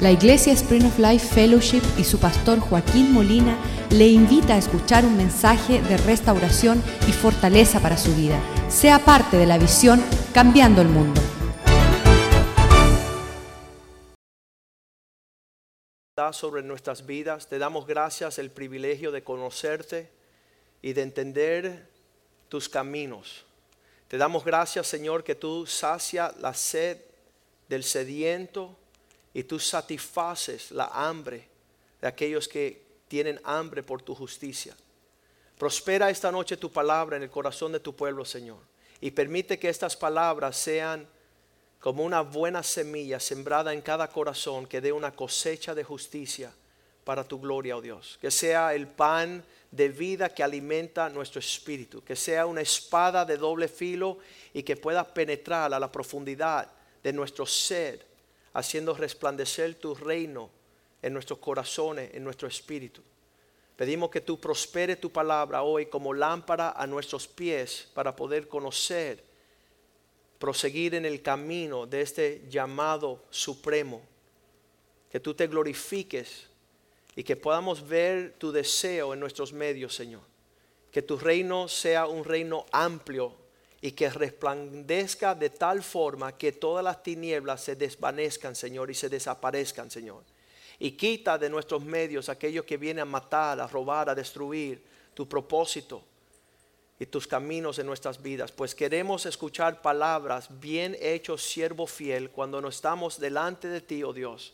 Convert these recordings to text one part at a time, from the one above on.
La Iglesia Spring of Life Fellowship y su pastor Joaquín Molina le invita a escuchar un mensaje de restauración y fortaleza para su vida. Sea parte de la visión Cambiando el Mundo. sobre nuestras vidas. Te damos gracias el privilegio de conocerte y de entender tus caminos. Te damos gracias, Señor, que tú sacia la sed del sediento y tú satisfaces la hambre de aquellos que tienen hambre por tu justicia. Prospera esta noche tu palabra en el corazón de tu pueblo, Señor, y permite que estas palabras sean como una buena semilla sembrada en cada corazón que dé una cosecha de justicia para tu gloria, oh Dios. Que sea el pan de vida que alimenta nuestro espíritu, que sea una espada de doble filo y que pueda penetrar a la profundidad de nuestro ser, haciendo resplandecer tu reino en nuestros corazones, en nuestro espíritu. Pedimos que tú prospere tu palabra hoy como lámpara a nuestros pies para poder conocer proseguir en el camino de este llamado supremo. Que tú te glorifiques y que podamos ver tu deseo en nuestros medios, Señor. Que tu reino sea un reino amplio y que resplandezca de tal forma que todas las tinieblas se desvanezcan, Señor, y se desaparezcan, Señor. Y quita de nuestros medios aquellos que vienen a matar, a robar, a destruir tu propósito y tus caminos en nuestras vidas, pues queremos escuchar palabras, bien hecho siervo fiel, cuando no estamos delante de ti, oh Dios,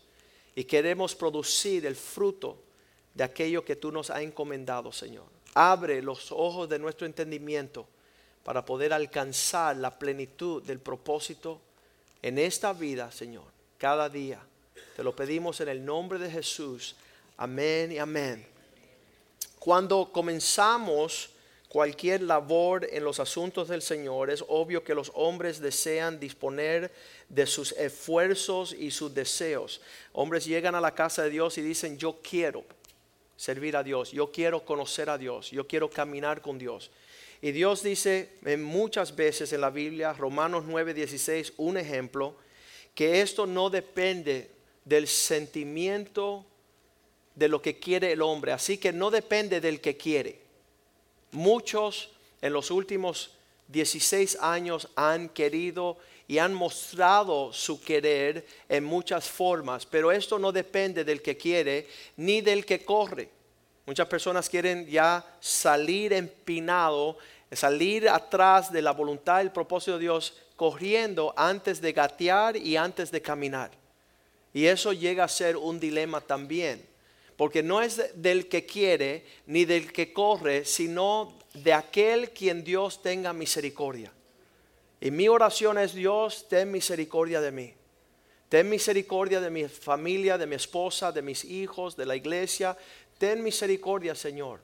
y queremos producir el fruto de aquello que tú nos has encomendado, Señor. Abre los ojos de nuestro entendimiento para poder alcanzar la plenitud del propósito en esta vida, Señor, cada día. Te lo pedimos en el nombre de Jesús. Amén y amén. Cuando comenzamos cualquier labor en los asuntos del Señor, es obvio que los hombres desean disponer de sus esfuerzos y sus deseos. Hombres llegan a la casa de Dios y dicen, yo quiero servir a Dios, yo quiero conocer a Dios, yo quiero caminar con Dios. Y Dios dice en muchas veces en la Biblia, Romanos 9:16, un ejemplo, que esto no depende del sentimiento de lo que quiere el hombre, así que no depende del que quiere. Muchos en los últimos 16 años han querido y han mostrado su querer en muchas formas, pero esto no depende del que quiere ni del que corre. Muchas personas quieren ya salir empinado, salir atrás de la voluntad y el propósito de Dios, corriendo antes de gatear y antes de caminar. Y eso llega a ser un dilema también porque no es del que quiere ni del que corre, sino de aquel quien Dios tenga misericordia. Y mi oración es Dios, ten misericordia de mí. Ten misericordia de mi familia, de mi esposa, de mis hijos, de la iglesia. Ten misericordia, Señor.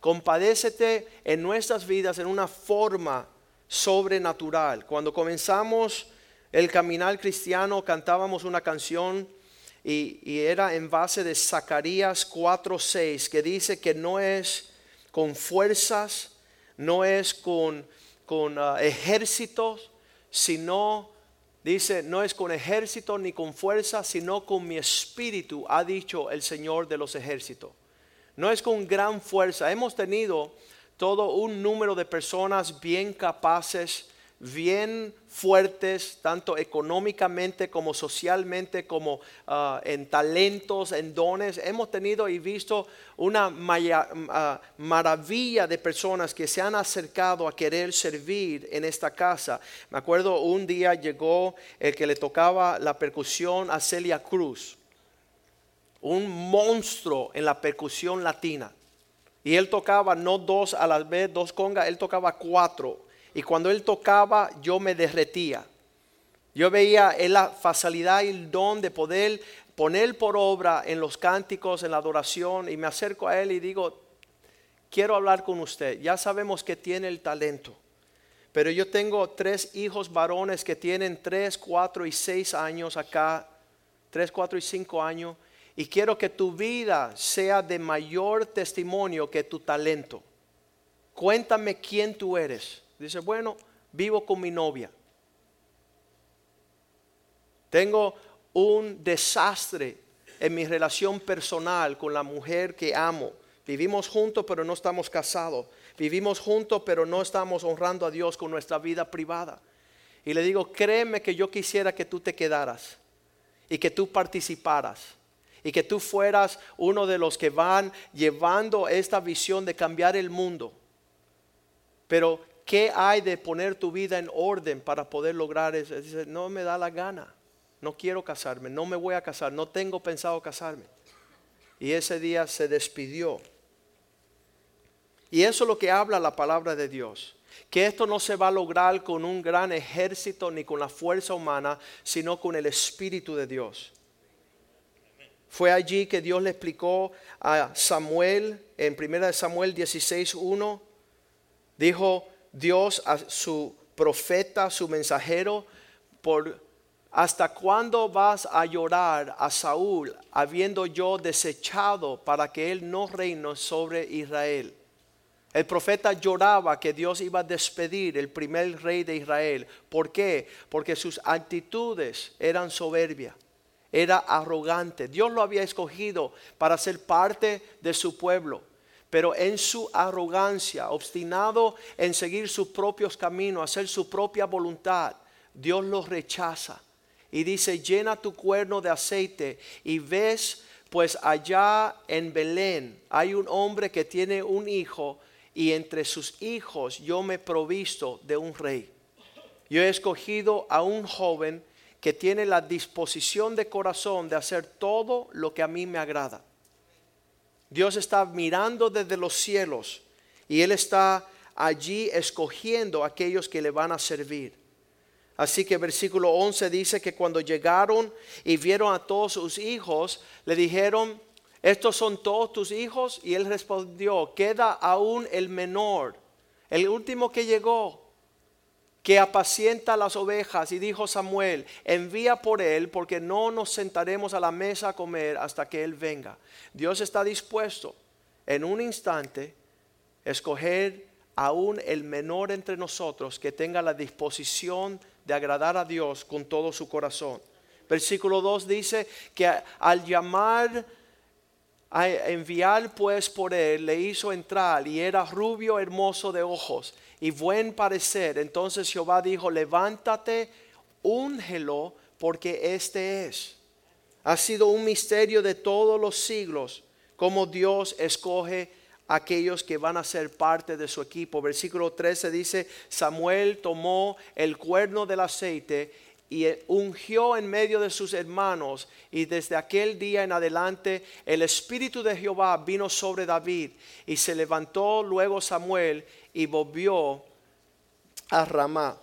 Compadécete en nuestras vidas en una forma sobrenatural. Cuando comenzamos el caminar cristiano, cantábamos una canción y, era en base de Zacarías 4:6 que dice que no es con fuerzas, no es con, con ah, ejércitos, sino, dice, no es con ejército ni con fuerza, sino con mi espíritu, ha dicho el Señor de los ejércitos. No es con gran fuerza. Hemos tenido todo un número de personas bien capaces bien fuertes, tanto económicamente como socialmente, como ah, en talentos, en dones. Hemos tenido y visto una ah, maravilla de personas que se han acercado a querer servir en esta casa. Me acuerdo un día llegó el que le tocaba la percusión a Celia Cruz, un monstruo en la percusión latina. Y él tocaba no dos a la vez, dos congas, él tocaba cuatro y cuando él tocaba yo me derretía. Yo veía la facilidad y el don de poder poner por obra en los cánticos, en la adoración y me acerco a él y digo, quiero hablar con usted. Ya sabemos que tiene el talento, pero yo tengo tres hijos varones que tienen tres, cuatro y seis años acá, tres, cuatro y cinco años, y quiero que tu vida sea de mayor testimonio que tu talento. Cuéntame quién tú eres. Dice, bueno, vivo con mi novia. Tengo un desastre en mi relación personal con la mujer que amo. Vivimos juntos pero no estamos casados. Vivimos juntos pero no estamos honrando a Dios con nuestra vida privada. Y le digo, créeme que yo quisiera que tú te quedaras y que tú participaras y que tú fueras uno de los que van llevando esta visión de cambiar el mundo. Pero, ¿qué hay de poner tu vida en orden para poder lograr eso? Dice, no me da la gana, no quiero casarme, no me voy a casar, no tengo pensado casarme. Y ese día se despidió. Y eso es lo que habla la palabra de Dios que esto no se va a lograr con un gran ejército ni con la fuerza humana, sino con el Espíritu de Dios. Fue allí que Dios le explicó a Samuel, en 1 Samuel 16.1, dijo Dios a su profeta, su mensajero, por ¿Hasta cuándo vas a llorar a Saúl, habiendo yo desechado para que él no reine sobre Israel? El profeta lloraba que Dios iba a despedir el primer rey de Israel. ¿Por qué? Porque sus actitudes eran soberbia, era arrogante. Dios lo había escogido para ser parte de su pueblo. Pero en su arrogancia, obstinado en seguir sus propios caminos, hacer su propia voluntad, Dios lo rechaza. Y dice, llena tu cuerno de aceite y ves, pues allá en Belén hay un hombre que tiene un hijo y entre sus hijos yo me provisto de un rey. Yo he escogido a un joven que tiene la disposición de corazón de hacer todo lo que a mí me agrada. Dios está mirando desde los cielos y Él está allí escogiendo a aquellos que le van a servir. Así que versículo 11 dice que cuando llegaron y vieron a todos sus hijos, le dijeron, ¿estos son todos tus hijos? Y él respondió, queda aún el menor, el último que llegó, que apacienta las ovejas. Y dijo Samuel, envía por él, porque no nos sentaremos a la mesa a comer hasta que él venga. Dios está dispuesto en un instante escoger aún el menor entre nosotros que tenga la disposición de agradar a Dios con todo su corazón. Versículo 2 dice que al llamar a enviar pues por él, le hizo entrar y era rubio, hermoso de ojos y buen parecer. Entonces Jehová dijo, levántate, úngelo, porque este es. Ha sido un misterio de todos los siglos, como Dios escoge aquellos que van a ser parte de su equipo. Versículo 13 dice, Samuel tomó el cuerno del aceite y ungió en medio de sus hermanos. Y desde aquel día en adelante el Espíritu de Jehová vino sobre David. Y se levantó luego Samuel y volvió a Ramá.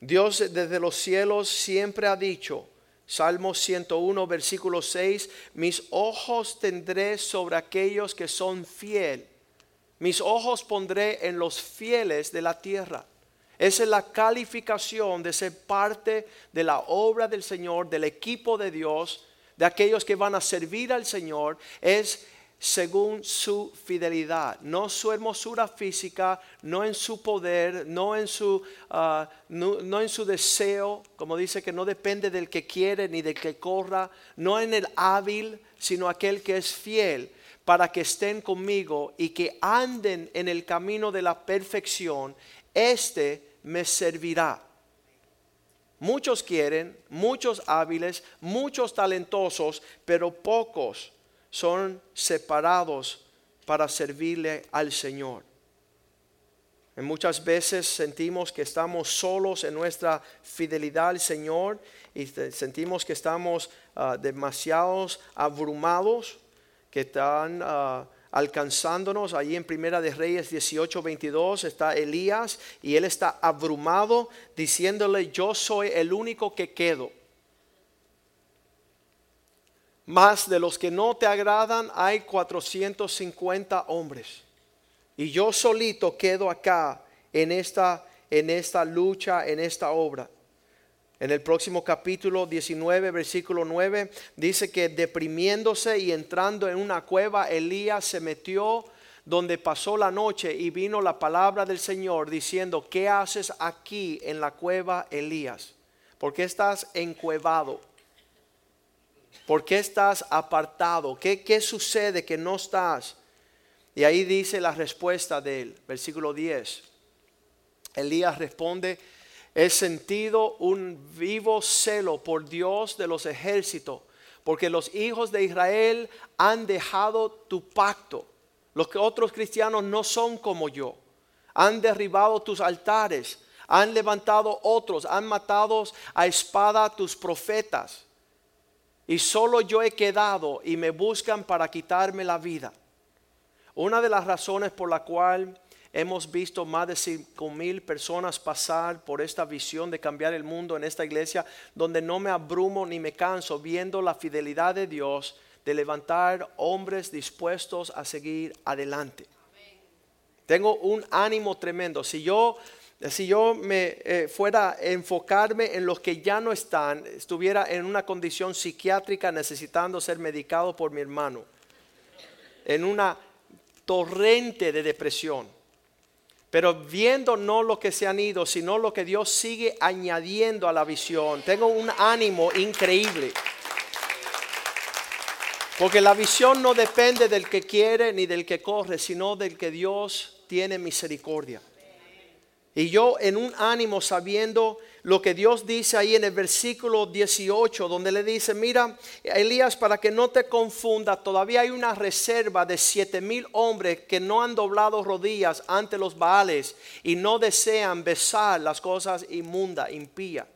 Dios desde los cielos siempre ha dicho, Salmo 101, versículo 6, mis ojos tendré sobre aquellos que son fiel. Mis ojos pondré en los fieles de la tierra. Esa es la calificación de ser parte de la obra del Señor, del equipo de Dios, de aquellos que van a servir al Señor, es según su fidelidad, no su hermosura física, no en su poder, no en su, ah, no, en su deseo, como dice que no depende del que quiere ni del que corra, no en el hábil, sino aquel que es fiel, para que estén conmigo y que anden en el camino de la perfección. Este me servirá. Muchos quieren, muchos hábiles, muchos talentosos, pero pocos son separados para servirle al Señor. Y muchas veces sentimos que estamos solos en nuestra fidelidad al Señor y sentimos que estamos ah, demasiados abrumados, que están... Ah, alcanzándonos. Allí en Primera de Reyes 18, 22 está Elías y él está abrumado diciéndole, yo soy el único que quedo. Más de los que no te agradan hay 450 hombres. Y yo solito quedo acá en esta, en esta lucha, en esta obra. En el próximo capítulo 19, versículo 9, dice que deprimiéndose y entrando en una cueva, Elías se metió donde pasó la noche y vino la palabra del Señor diciendo, ¿qué haces aquí en la cueva, Elías? ¿Por qué estás encuevado? ¿Por qué estás apartado? ¿Qué, qué sucede que no estás? Y ahí dice la respuesta del versículo 10. Elías responde, he sentido un vivo celo por Dios de los ejércitos, porque los hijos de Israel han dejado tu pacto. Los que otros cristianos no son como yo. Han derribado tus altares, han levantado otros, han matado a espada tus profetas. Y solo yo he quedado y me buscan para quitarme la vida. Una de las razones por la cual hemos visto más de 5 mil personas pasar por esta visión de cambiar el mundo en esta iglesia, donde no me abrumo ni me canso viendo la fidelidad de Dios de levantar hombres dispuestos a seguir adelante. Tengo un ánimo tremendo. Si yo, si yo me eh, fuera a enfocarme en los que ya no están, estuviera en una condición psiquiátrica necesitando ser medicado por mi hermano, en una torrente de depresión. Pero viendo no lo que se han ido, sino lo que Dios sigue añadiendo a la visión, tengo un ánimo increíble. Porque la visión no depende del que quiere ni del que corre, sino del que Dios tiene misericordia. Y yo en un ánimo sabiendo lo que Dios dice ahí en el versículo 18, donde le dice, mira, Elías, para que no te confunda, todavía hay una reserva de siete mil hombres que no han doblado rodillas ante los Baales y no desean besar las cosas inmundas, impías.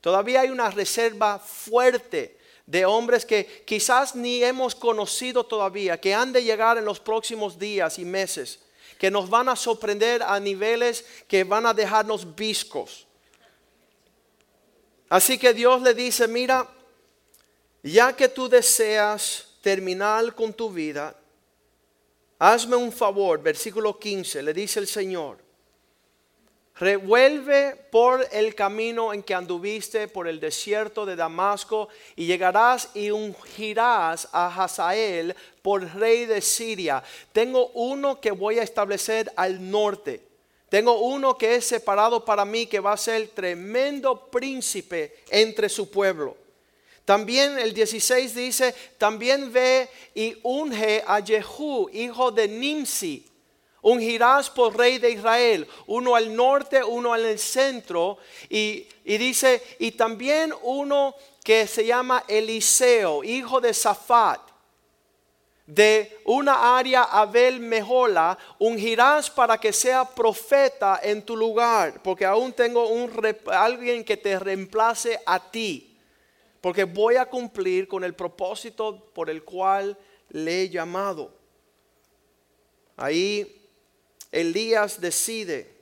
Todavía hay una reserva fuerte de hombres que quizás ni hemos conocido todavía, que han de llegar en los próximos días y meses, que nos van a sorprender a niveles que van a dejarnos viscos. Así que Dios le dice, mira, ya que tú deseas terminar con tu vida, hazme un favor, versículo 15, le dice el Señor Revuelve por el camino en que anduviste por el desierto de Damasco y llegarás y ungirás a Hazael por rey de Siria. Tengo uno que voy a establecer al norte. Tengo uno que es separado para mí que va a ser tremendo príncipe entre su pueblo. También el 16 dice, también ve y unge a Jehú, hijo de Nimsi Ungirás por rey de Israel, uno al norte, uno al centro. Y, dice, y también uno que se llama Eliseo, hijo de Safat, de una área Abel Mejola, ungirás para que sea profeta en tu lugar, porque aún tengo un, alguien que te reemplace a ti, porque voy a cumplir con el propósito por el cual le he llamado. Ahí Elías decide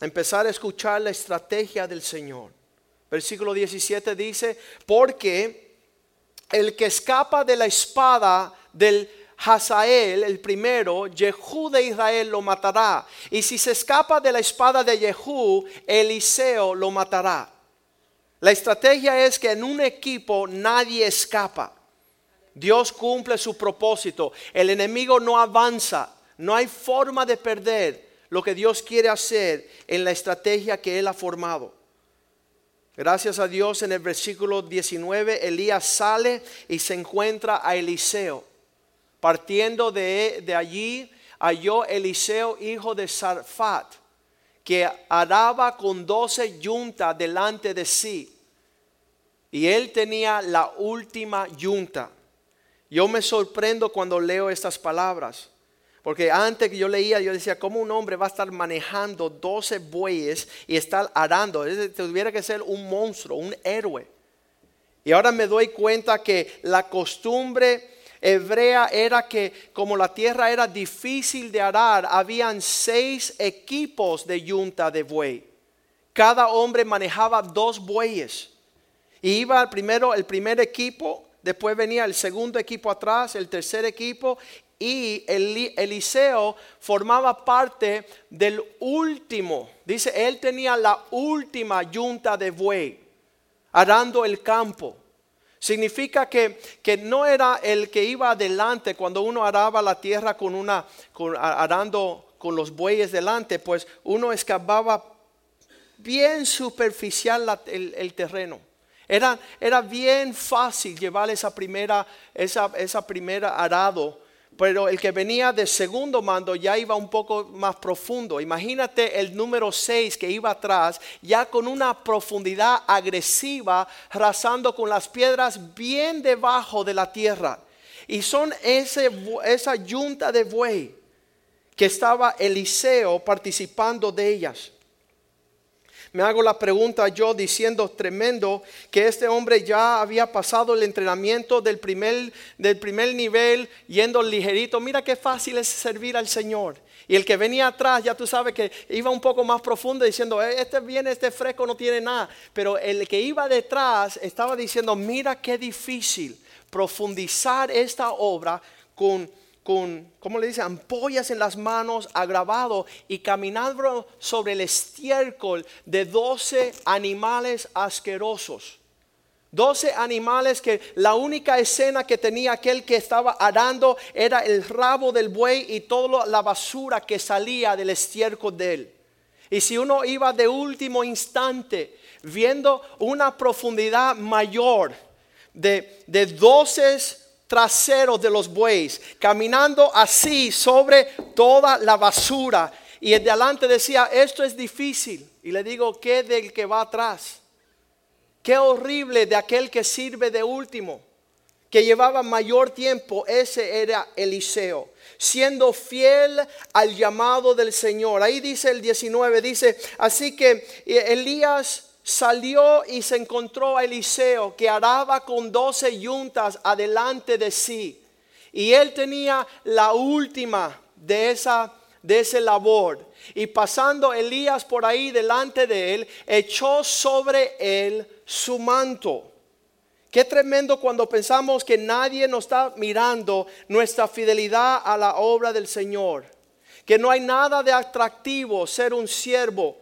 empezar a escuchar la estrategia del Señor. Versículo 17 dice, porque el que escapa de la espada del Hazael, el primero, Jehú de Israel lo matará. Y si se escapa de la espada de Jehú, Eliseo lo matará. La estrategia es que en un equipo nadie escapa. Dios cumple su propósito. El enemigo no avanza. No hay forma de perder lo que Dios quiere hacer en la estrategia que Él ha formado. Gracias a Dios en el versículo 19, Elías sale y se encuentra a Eliseo. Partiendo de, de allí, halló Eliseo, hijo de Sarfat, que araba con doce yuntas delante de sí. Y él tenía la última yunta. Yo me sorprendo cuando leo estas palabras. Porque antes que yo leía, yo decía, ¿cómo un hombre va a estar manejando 12 bueyes y estar arando? Tuviera que ser un monstruo, un héroe. Y ahora me doy cuenta que la costumbre hebrea era que como la tierra era difícil de arar, habían seis equipos de yunta de buey. Cada hombre manejaba dos bueyes. Y iba primero el primer equipo, después venía el segundo equipo atrás, el tercer equipo, y Eliseo formaba parte del último, dice, él tenía la última yunta de buey, arando el campo. Significa que, que, no era el que iba adelante cuando uno araba la tierra con una, arando con los bueyes delante, pues uno excavaba bien superficial el terreno. Era, era bien fácil llevar esa primera, esa, esa primera arado pero el que venía de segundo mando ya iba un poco más profundo. Imagínate el número 6 que iba atrás, ya con una profundidad agresiva, rasando con las piedras bien debajo de la tierra. Y son ese, esa yunta de buey que estaba Eliseo participando de ellas me hago la pregunta yo diciendo tremendo que este hombre ya había pasado el entrenamiento del primer, del primer nivel yendo ligerito. Mira qué fácil es servir al Señor. Y el que venía atrás, ya tú sabes que iba un poco más profundo diciendo, eh, este viene, este fresco no tiene nada. Pero el que iba detrás estaba diciendo, mira qué difícil profundizar esta obra con con, ¿cómo le dice? Ampollas en las manos, agravado y caminando sobre el estiércol de doce animales asquerosos. Doce animales que la única escena que tenía aquel que estaba arando era el rabo del buey y toda la basura que salía del estiércol de él. Y si uno iba de último instante viendo una profundidad mayor de, de traseros de los bueyes, caminando así sobre toda la basura. Y el de adelante decía, esto es difícil. Y le digo, ¿qué del que va atrás? Qué horrible de aquel que sirve de último, que llevaba mayor tiempo. Ese era Eliseo, siendo fiel al llamado del Señor. Ahí dice el 19, dice, así que Elías salió y se encontró a Eliseo que araba con doce yuntas adelante de sí. Y él tenía la última de esa de ese labor. Y pasando Elías por ahí delante de él, echó sobre él su manto. Qué tremendo cuando pensamos que nadie nos está mirando nuestra fidelidad a la obra del Señor. Que no hay nada de atractivo ser un siervo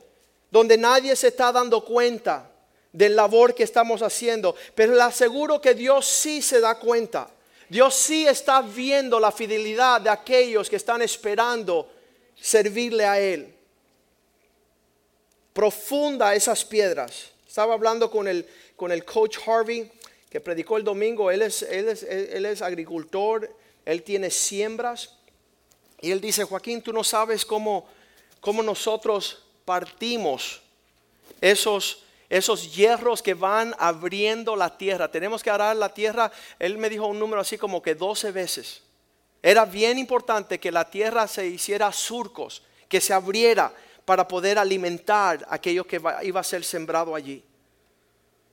donde nadie se está dando cuenta del labor que estamos haciendo. Pero le aseguro que Dios sí se da cuenta. Dios sí está viendo la fidelidad de aquellos que están esperando servirle a Él. Profunda esas piedras. Estaba hablando con el, con el coach Harvey que predicó el domingo. Él es, él es, él es agricultor, él tiene siembras. Y él dice, Joaquín, tú no sabes cómo, cómo nosotros partimos esos, esos hierros que van abriendo la tierra. Tenemos que arar la tierra, él me dijo un número así como que 12 veces. Era bien importante que la tierra se hiciera surcos, que se abriera para poder alimentar aquello que iba a ser sembrado allí.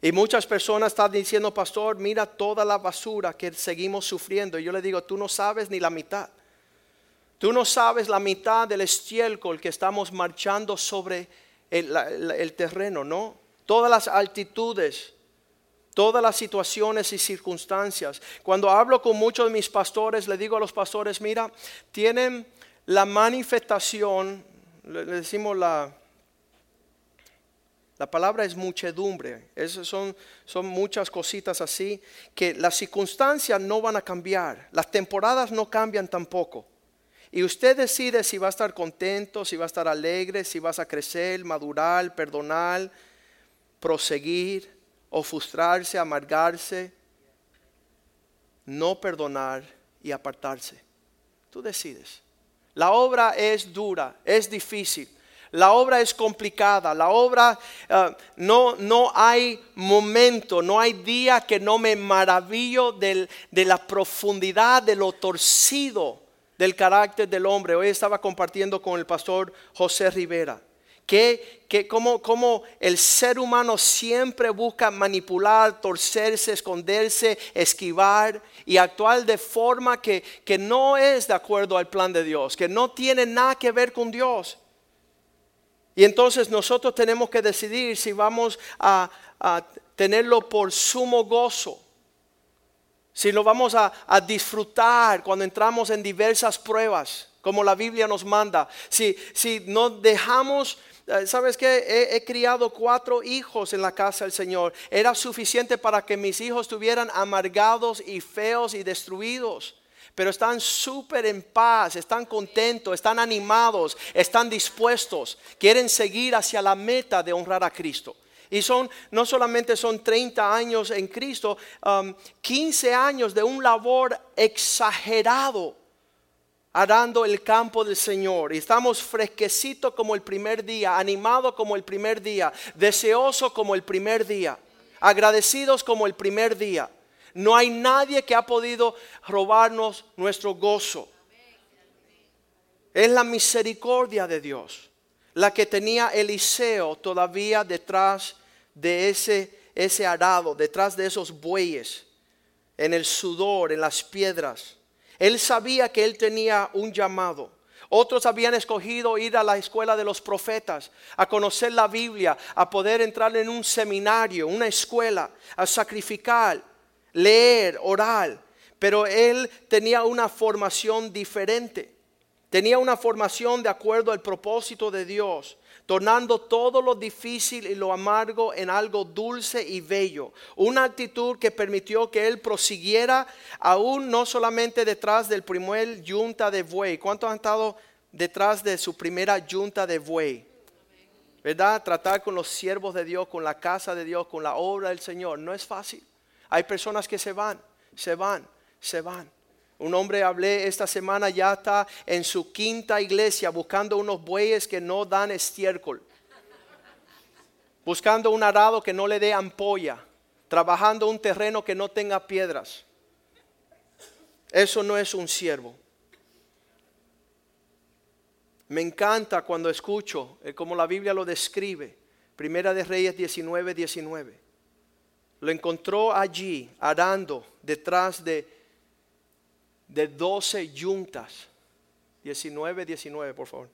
Y muchas personas están diciendo, pastor, mira toda la basura que seguimos sufriendo. Y yo le digo, tú no sabes ni la mitad. Tú no sabes la mitad del estiércol que estamos marchando sobre el, terreno, ¿no? Todas las altitudes, todas las situaciones y circunstancias. Cuando hablo con muchos de mis pastores, le digo a los pastores, mira, tienen la manifestación, le, decimos la, la palabra es muchedumbre, son, son muchas cositas así, que las circunstancias no van a cambiar, las temporadas no cambian tampoco. Y usted decide si va a estar contento, si va a estar alegre, si vas a crecer, madurar, perdonar, proseguir o frustrarse, amargarse, no perdonar y apartarse. Tú decides. La obra es dura, es difícil. La obra es complicada, la obra eh, no, no hay momento, no hay día que no me maravillo de la profundidad de lo torcido del carácter del hombre. Hoy estaba compartiendo con el pastor José Rivera. Que, que como, como, el ser humano siempre busca manipular, torcerse, esconderse, esquivar y actuar de forma que, que no es de acuerdo al plan de Dios, que no tiene nada que ver con Dios. Y entonces nosotros tenemos que decidir si vamos a, a tenerlo por sumo gozo si lo vamos a, disfrutar cuando entramos en diversas pruebas, como la Biblia nos manda, si, si no dejamos eh, ¿Sabes qué? He, he, criado cuatro hijos en la casa del Señor. Era suficiente para que mis hijos estuvieran amargados y feos y destruidos. Pero están súper en paz, están contentos, están animados, están dispuestos. Quieren seguir hacia la meta de honrar a Cristo. Y son, no solamente son 30 años en Cristo, 15 um, años de un labor exagerado arando el campo del Señor. Y estamos fresquecitos como el primer día, animados como el primer día, deseosos como el primer día, agradecidos como el primer día. No hay nadie que ha podido robarnos nuestro gozo. Es la misericordia de Dios la que tenía Eliseo todavía detrás de ese, ese arado, detrás de esos bueyes, en el sudor, en las piedras. Él sabía que él tenía un llamado. Otros habían escogido ir a la escuela de los profetas, a conocer la Biblia, a poder entrar en un seminario, una escuela, a sacrificar, leer, orar. Pero él tenía una formación diferente. Tenía una formación de acuerdo al propósito de Dios tornando todo lo difícil y lo amargo en algo dulce y bello. Una actitud que permitió que él prosiguiera aún no solamente detrás del primer yunta de buey. ¿Cuántos han estado detrás de su primera yunta de buey? ¿Verdad? Tratar con los siervos de Dios, con la casa de Dios, con la obra del Señor. No es fácil. Hay personas que se van, se van, se van. Un hombre hablé esta semana ya está en su quinta iglesia buscando unos bueyes que no dan estiércol. Buscando un arado que no le dé ampolla. Trabajando un terreno que no tenga piedras. Eso no es un siervo. Me encanta cuando escucho eh, como la Biblia lo describe. Primera de Reyes 19, 19. Lo encontró allí arando detrás de de 12 yuntas. 19, 19, por favor.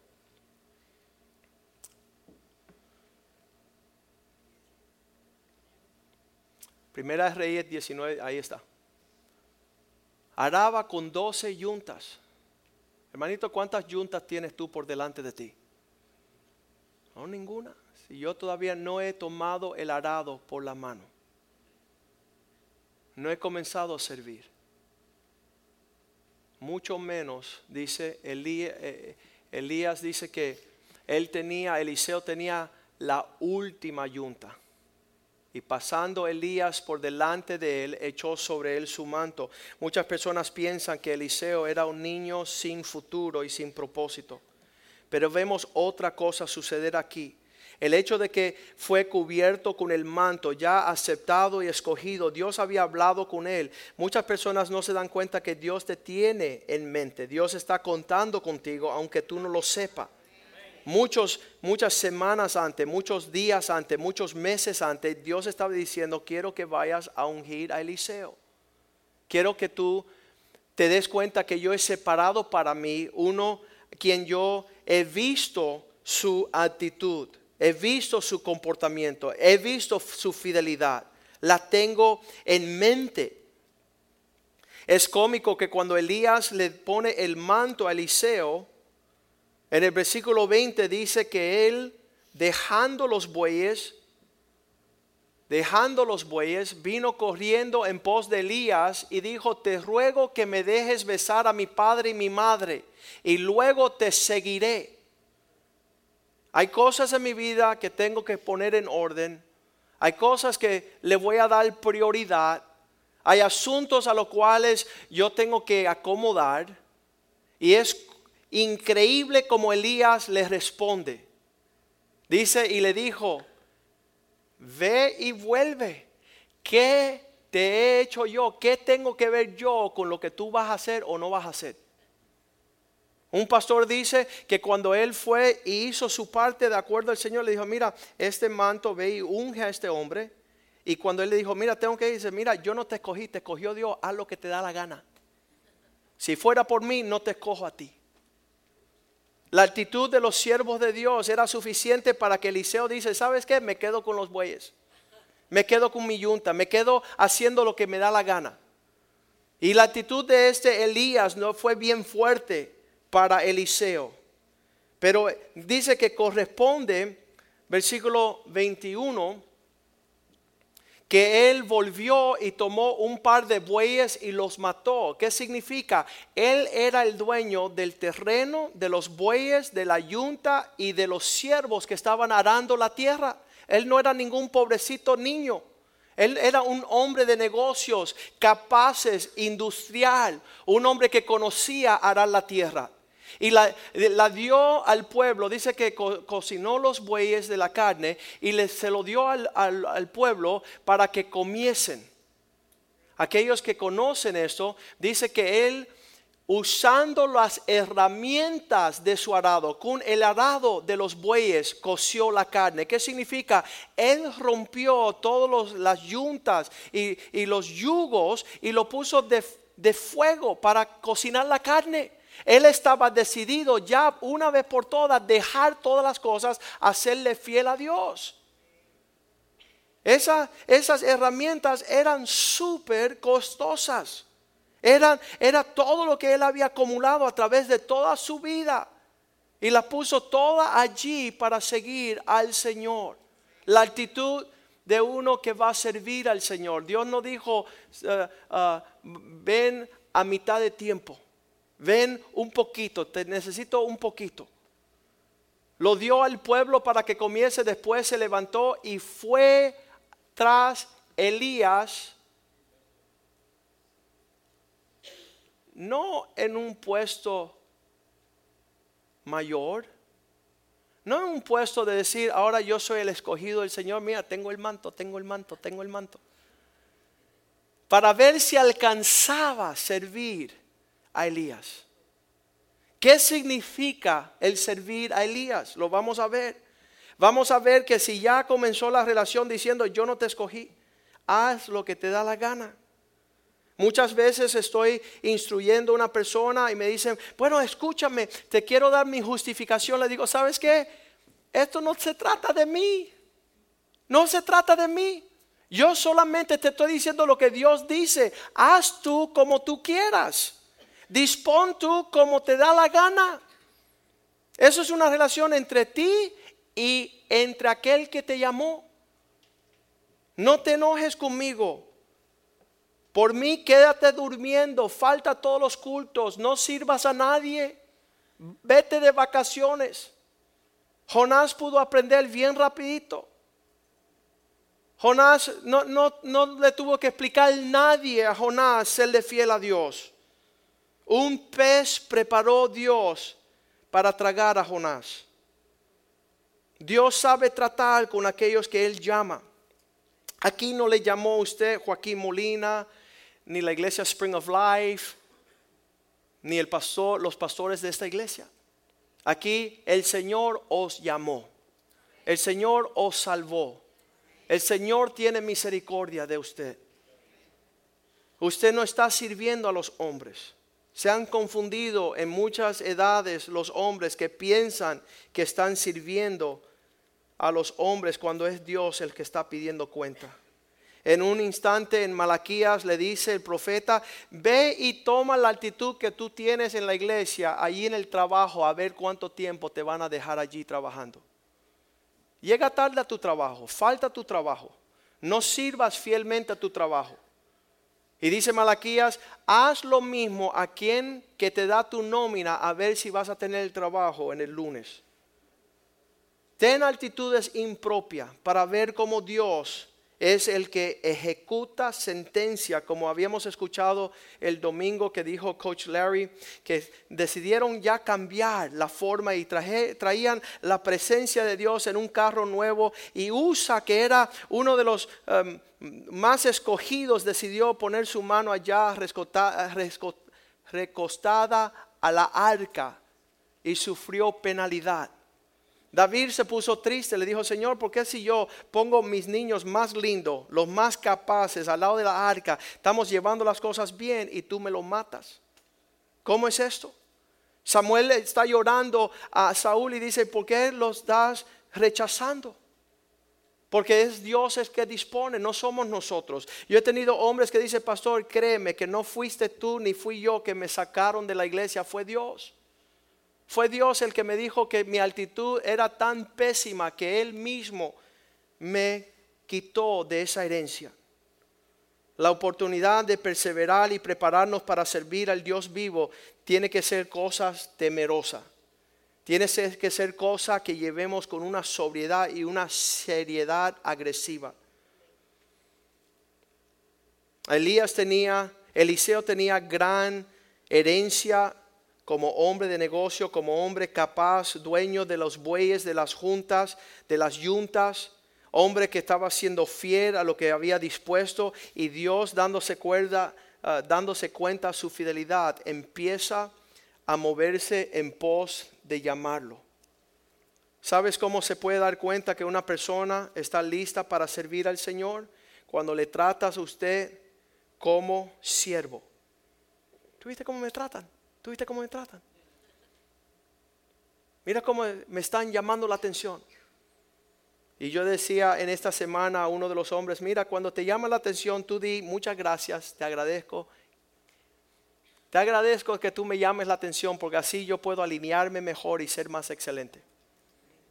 Primera Reyes 19, ahí está. Araba con 12 yuntas. Hermanito, ¿cuántas yuntas tienes tú por delante de ti? No, ninguna. Si yo todavía no he tomado el arado por la mano, no he comenzado a servir mucho menos, dice eh, Elías, dice que él tenía, Eliseo tenía la última yunta. Y pasando Elías por delante de él, echó sobre él su manto. Muchas personas piensan que Eliseo era un niño sin futuro y sin propósito. Pero vemos otra cosa suceder aquí. El hecho de que fue cubierto con el manto, ya aceptado y escogido, Dios había hablado con él. Muchas personas no se dan cuenta que Dios te tiene en mente. Dios está contando contigo aunque tú no lo sepas. Muchos, muchas semanas antes, muchos días antes, muchos meses antes, Dios estaba diciendo, quiero que vayas a ungir a Eliseo. Quiero que tú te des cuenta que yo he separado para mí uno quien yo he visto su actitud he visto su comportamiento, he visto su fidelidad, la tengo en mente. Es cómico que cuando Elías le pone el manto a Eliseo, en el versículo 20 dice que él, dejando los bueyes, dejando los bueyes, vino corriendo en pos de Elías y dijo, te ruego que me dejes besar a mi padre y mi madre, y luego te seguiré. Hay cosas en mi vida que tengo que poner en orden. Hay cosas que le voy a dar prioridad. Hay asuntos a los cuales yo tengo que acomodar. Y es increíble como Elías le responde. Dice y le dijo, ve y vuelve. ¿Qué te he hecho yo? ¿Qué tengo que ver yo con lo que tú vas a hacer o no vas a hacer? Un pastor dice que cuando él fue y hizo su parte de acuerdo al Señor, le dijo, mira, este manto ve y unge a este hombre. Y cuando él le dijo, mira, tengo que ir, dice, mira, yo no te escogí, te escogió Dios, haz lo que te da la gana. Si fuera por mí, no te escojo a ti. La actitud de los siervos de Dios era suficiente para que Eliseo dice, ¿sabes qué? Me quedo con los bueyes. Me quedo con mi yunta, me quedo haciendo lo que me da la gana. Y la actitud de este Elías no fue bien fuerte para Eliseo. Pero dice que corresponde, versículo 21, que él volvió y tomó un par de bueyes y los mató. ¿Qué significa? Él era el dueño del terreno, de los bueyes, de la yunta y de los siervos que estaban arando la tierra. Él no era ningún pobrecito niño. Él era un hombre de negocios, capaces, industrial, un hombre que conocía arar la tierra. Y la, dio al pueblo, dice que cocinó los bueyes de la carne y se lo dio al, al pueblo para que comiesen. Aquellos que conocen esto, dice que él usando las herramientas de su arado, con el arado de los bueyes coció la carne. ¿Qué significa? Él rompió todas las yuntas y, los yugos y lo puso de, de fuego para cocinar la carne. Él estaba decidido ya una vez por todas dejar todas las cosas, hacerle fiel a Dios. esas herramientas eran súper costosas. Era, todo lo que él había acumulado a través de toda su vida. Y la puso toda allí para seguir al Señor. La actitud de uno que va a servir al Señor. Dios no dijo, eh, ah, ven a mitad de tiempo, ven un poquito, te necesito un poquito. Lo dio al pueblo para que comience, después se levantó y fue tras Elías no en un puesto mayor, no en un puesto de decir, ahora yo soy el escogido del Señor, mira, tengo el manto, tengo el manto, tengo el manto. Para ver si alcanzaba servir a Elías. ¿Qué significa el servir a Elías? Lo vamos a ver. Vamos a ver que si ya comenzó la relación diciendo, yo no te escogí, haz lo que te da la gana. Muchas veces estoy instruyendo a una persona y me dicen, bueno, escúchame, te quiero dar mi justificación. Le digo, ¿sabes qué? Esto no se trata de mí. No se trata de mí. Yo solamente te estoy diciendo lo que Dios dice. Haz tú como tú quieras. Dispón tú como te da la gana. Eso es una relación entre ti y entre aquel que te llamó. No te enojes conmigo. Por mí quédate durmiendo, falta todos los cultos, no sirvas a nadie, vete de vacaciones. Jonás pudo aprender bien rapidito. Jonás no, no, le tuvo que explicar nadie a Jonás serle fiel a Dios. Un pez preparó Dios para tragar a Jonás. Dios sabe tratar con aquellos que Él llama. Aquí no le llamó usted Joaquín Molina, ni la iglesia Spring of Life, ni el pastor, los pastores de esta iglesia. Aquí el Señor os llamó. El Señor os salvó. El Señor tiene misericordia de usted. Usted no está sirviendo a los hombres. Se han confundido en muchas edades los hombres que piensan que están sirviendo a los hombres cuando es Dios el que está pidiendo cuenta. En un instante en Malaquías le dice el profeta, ve y toma la actitud que tú tienes en la iglesia, allí en el trabajo, a ver cuánto tiempo te van a dejar allí trabajando. Llega tarde a tu trabajo, falta tu trabajo, no sirvas fielmente a tu trabajo. Y dice Malaquías, haz lo mismo a quien que te da tu nómina a ver si vas a tener el trabajo en el lunes. Ten actitudes impropias para ver cómo Dios es el que ejecuta sentencia, como habíamos escuchado el domingo que dijo Coach Larry, que decidieron ya cambiar la forma y traían la presencia de Dios en un carro nuevo y Usa, que era uno de los um, más escogidos, decidió poner su mano allá recostada a la arca y sufrió penalidad. David se puso triste, le dijo, Señor, ¿por qué si yo pongo mis niños más lindos, los más capaces al lado de la arca, estamos llevando las cosas bien y tú me lo matas? ¿Cómo es esto? Samuel está llorando a Saúl y dice, ¿por qué los estás rechazando? Porque es Dios el que dispone, no somos nosotros. Yo he tenido hombres que dicen, pastor, créeme que no fuiste tú ni fui yo que me sacaron de la iglesia, fue Dios. Fue Dios el que me dijo que mi altitud era tan pésima que Él mismo me quitó de esa herencia. La oportunidad de perseverar y prepararnos para servir al Dios vivo tiene que ser cosas temerosas. Tiene que ser cosa que llevemos con una sobriedad y una seriedad agresiva. Elías tenía, Eliseo tenía gran herencia como hombre de negocio, como hombre capaz, dueño de los bueyes, de las juntas, de las yuntas, hombre que estaba siendo fiel a lo que había dispuesto y Dios dándose cuenta, ah, dándose cuenta su fidelidad, empieza a moverse en pos de llamarlo. ¿Sabes cómo se puede dar cuenta que una persona está lista para servir al Señor? Cuando le tratas a usted como siervo. ¿Tú viste cómo me tratan? ¿Tú viste cómo me tratan? Mira cómo me están llamando la atención. Y yo decía en esta semana a uno de los hombres, mira, cuando te llama la atención, tú di muchas gracias, te agradezco. Te agradezco que tú me llames la atención porque así yo puedo alinearme mejor y ser más excelente.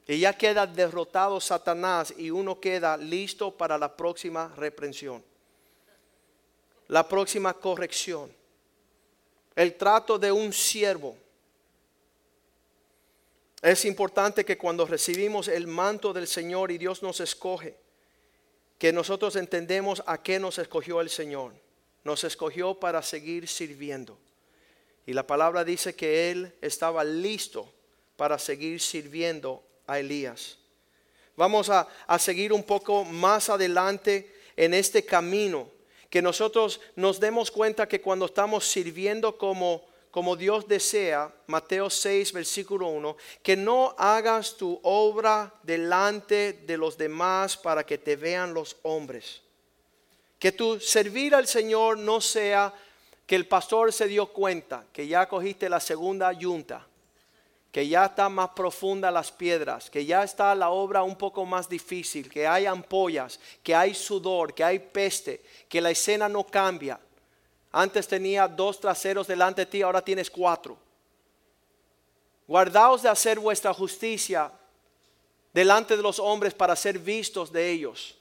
Y ya queda derrotado Satanás y uno queda listo para la próxima reprensión, la próxima corrección el trato de un siervo. Es importante que cuando recibimos el manto del Señor y Dios nos escoge, que nosotros entendemos a qué nos escogió el Señor. Nos escogió para seguir sirviendo. Y la palabra dice que Él estaba listo para seguir sirviendo a Elías. Vamos a, a seguir un poco más adelante en este camino que nosotros nos demos cuenta que cuando estamos sirviendo como, como Dios desea, Mateo 6, versículo 1, que no hagas tu obra delante de los demás para que te vean los hombres. Que tu servir al Señor no sea que el pastor se dio cuenta que ya cogiste la segunda yunta que ya está más profunda las piedras, que ya está la obra un poco más difícil, que hay ampollas, que hay sudor, que hay peste, que la escena no cambia. Antes tenía dos traseros delante de ti, ahora tienes cuatro. Guardaos de hacer vuestra justicia delante de los hombres para ser vistos de ellos.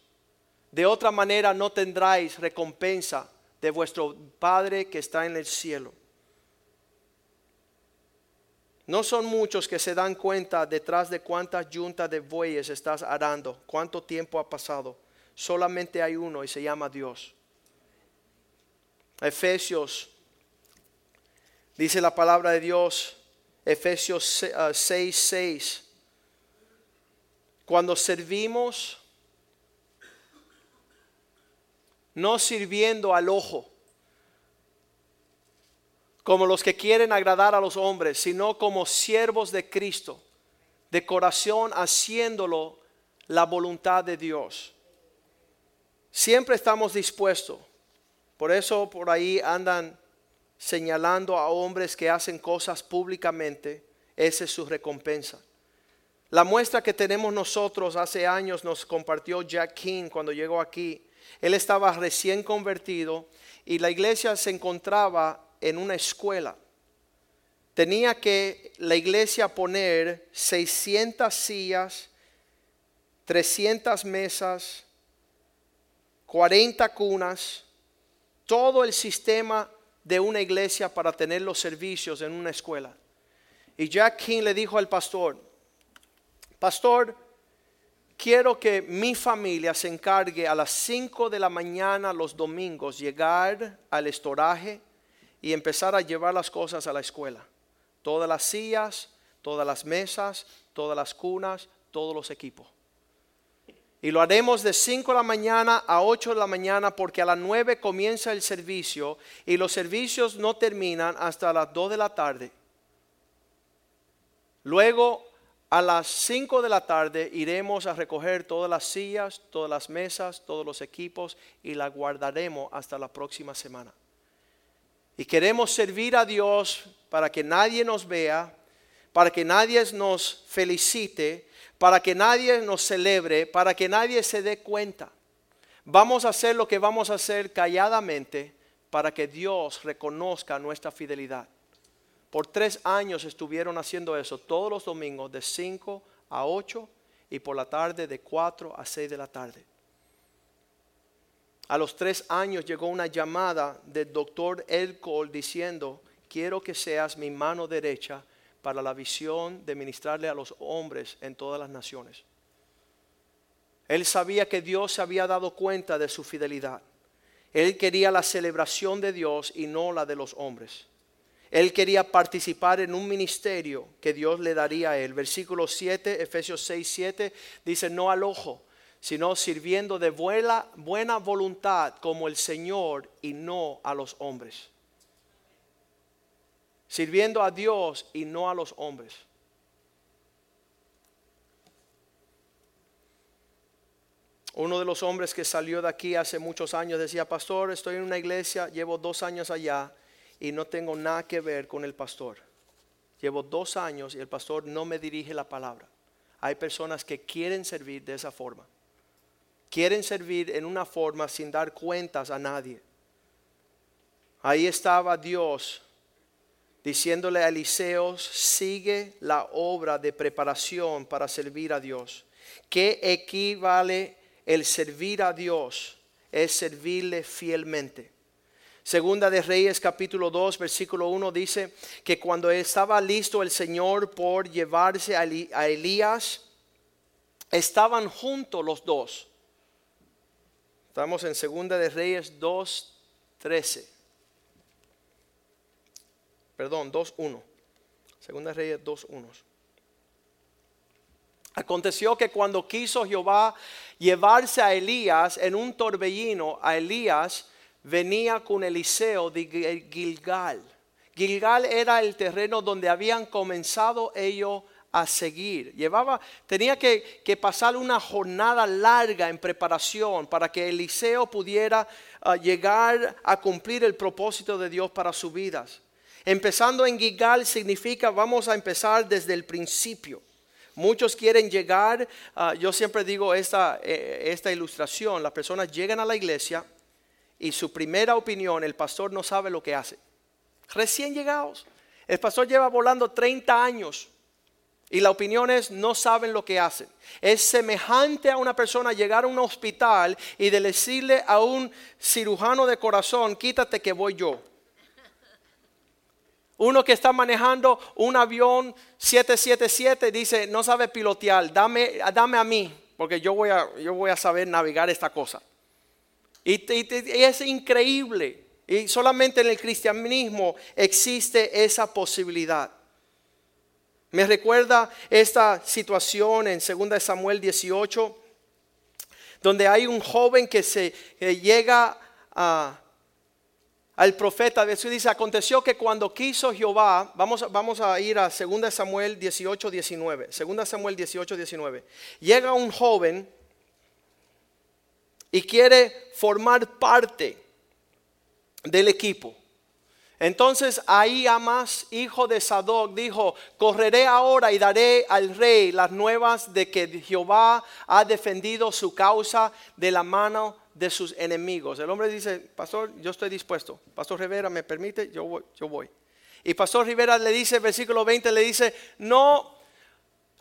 De otra manera no tendráis recompensa de vuestro Padre que está en el cielo. No son muchos que se dan cuenta detrás de cuántas yuntas de bueyes estás arando, cuánto tiempo ha pasado. Solamente hay uno y se llama Dios. Efesios, dice la palabra de Dios, Efesios 6, 6. Ah, Cuando servimos, no sirviendo al ojo, como los que quieren agradar a los hombres, sino como siervos de Cristo, de corazón haciéndolo la voluntad de Dios. Siempre estamos dispuestos. Por eso por ahí andan señalando a hombres que hacen cosas públicamente. Esa es su recompensa. La muestra que tenemos nosotros hace años nos compartió Jack King cuando llegó aquí. Él estaba recién convertido y la iglesia se encontraba en una escuela. Tenía que la iglesia poner 600 sillas, 300 mesas, 40 cunas, todo el sistema de una iglesia para tener los servicios en una escuela. Y Jack King le dijo al pastor, pastor, quiero que mi familia se encargue a las 5 de la mañana los domingos llegar al estoraje y empezar a llevar las cosas a la escuela. Todas las sillas, todas las mesas, todas las cunas, todos los equipos. Y lo haremos de 5 de la mañana a 8 de la mañana porque a las 9 comienza el servicio y los servicios no terminan hasta las 2 de la tarde. Luego a las 5 de la tarde iremos a recoger todas las sillas, todas las mesas, todos los equipos y las guardaremos hasta la próxima semana y queremos servir a Dios para que nadie nos vea, para que nadie nos felicite, para que nadie nos celebre, para que nadie se dé cuenta. Vamos a hacer lo que vamos a hacer calladamente para que Dios reconozca nuestra fidelidad. Por tres años estuvieron haciendo eso todos los domingos de 5 a 8 y por la tarde de 4 a 6 de la tarde. A los tres años llegó una llamada del doctor Elcol diciendo, quiero que seas mi mano derecha para la visión de ministrarle a los hombres en todas las naciones. Él sabía que Dios se había dado cuenta de su fidelidad. Él quería la celebración de Dios y no la de los hombres. Él quería participar en un ministerio que Dios le daría a él. Versículo 7, Efesios 6, 7 dice, no al ojo, sino sirviendo de buena, buena voluntad como el Señor y no a los hombres. Sirviendo a Dios y no a los hombres. Uno de los hombres que salió de aquí hace muchos años decía, pastor, estoy en una iglesia, llevo dos años allá y no tengo nada que ver con el pastor. Llevo dos años y el pastor no me dirige la palabra. Hay personas que quieren servir de esa forma. Quieren servir en una forma sin dar cuentas a nadie. Ahí estaba Dios diciéndole a Eliseo, sigue la obra de preparación para servir a Dios. ¿Qué equivale el servir a Dios? Es servirle fielmente. Segunda de Reyes capítulo 2 versículo 1 dice que cuando estaba listo el Señor por llevarse a Elías, estaban juntos los dos. Estamos en Segunda de Reyes 2, 13. Perdón, 2, 1. Segunda de Reyes 2, 1. Aconteció que cuando quiso Jehová llevarse a Elías en un torbellino, a Elías venía con Eliseo de Gilgal. Gilgal era el terreno donde habían comenzado ellos a seguir. Llevaba, tenía que, pasar una jornada larga en preparación para que Eliseo pudiera ah, llegar a cumplir el propósito de Dios para sus vidas. Empezando en Gilgal significa vamos a empezar desde el principio. Muchos quieren llegar, ah, yo siempre digo esta, eh, esta ilustración, las personas llegan a la iglesia y su primera opinión, el pastor no sabe lo que hace. Recién llegados. El pastor lleva volando 30 años y la opinión es no saben lo que hacen. Es semejante a una persona llegar a un hospital y de decirle a un cirujano de corazón, quítate que voy yo. Uno que está manejando un avión 777 dice, no sabe pilotear, dame, dame a mí, porque yo voy a, yo voy a saber navegar esta cosa. Y, es increíble. Y solamente en el cristianismo existe esa posibilidad. Me recuerda esta situación en 2 Samuel 18, donde hay un joven que se llega al profeta. Jesús dice, aconteció que cuando quiso Jehová, vamos, vamos a ir a 2 Samuel 18, 19. 2 Samuel 18, 19. Llega un joven y quiere formar parte del equipo. Entonces ahí Amas, hijo de Sadoc, dijo, correré ahora y daré al rey las nuevas de que Jehová ha defendido su causa de la mano de sus enemigos. El hombre dice, pastor, yo estoy dispuesto. Pastor Rivera, ¿me permite? Yo voy. Yo voy. Y Pastor Rivera le dice, versículo 20, le dice, no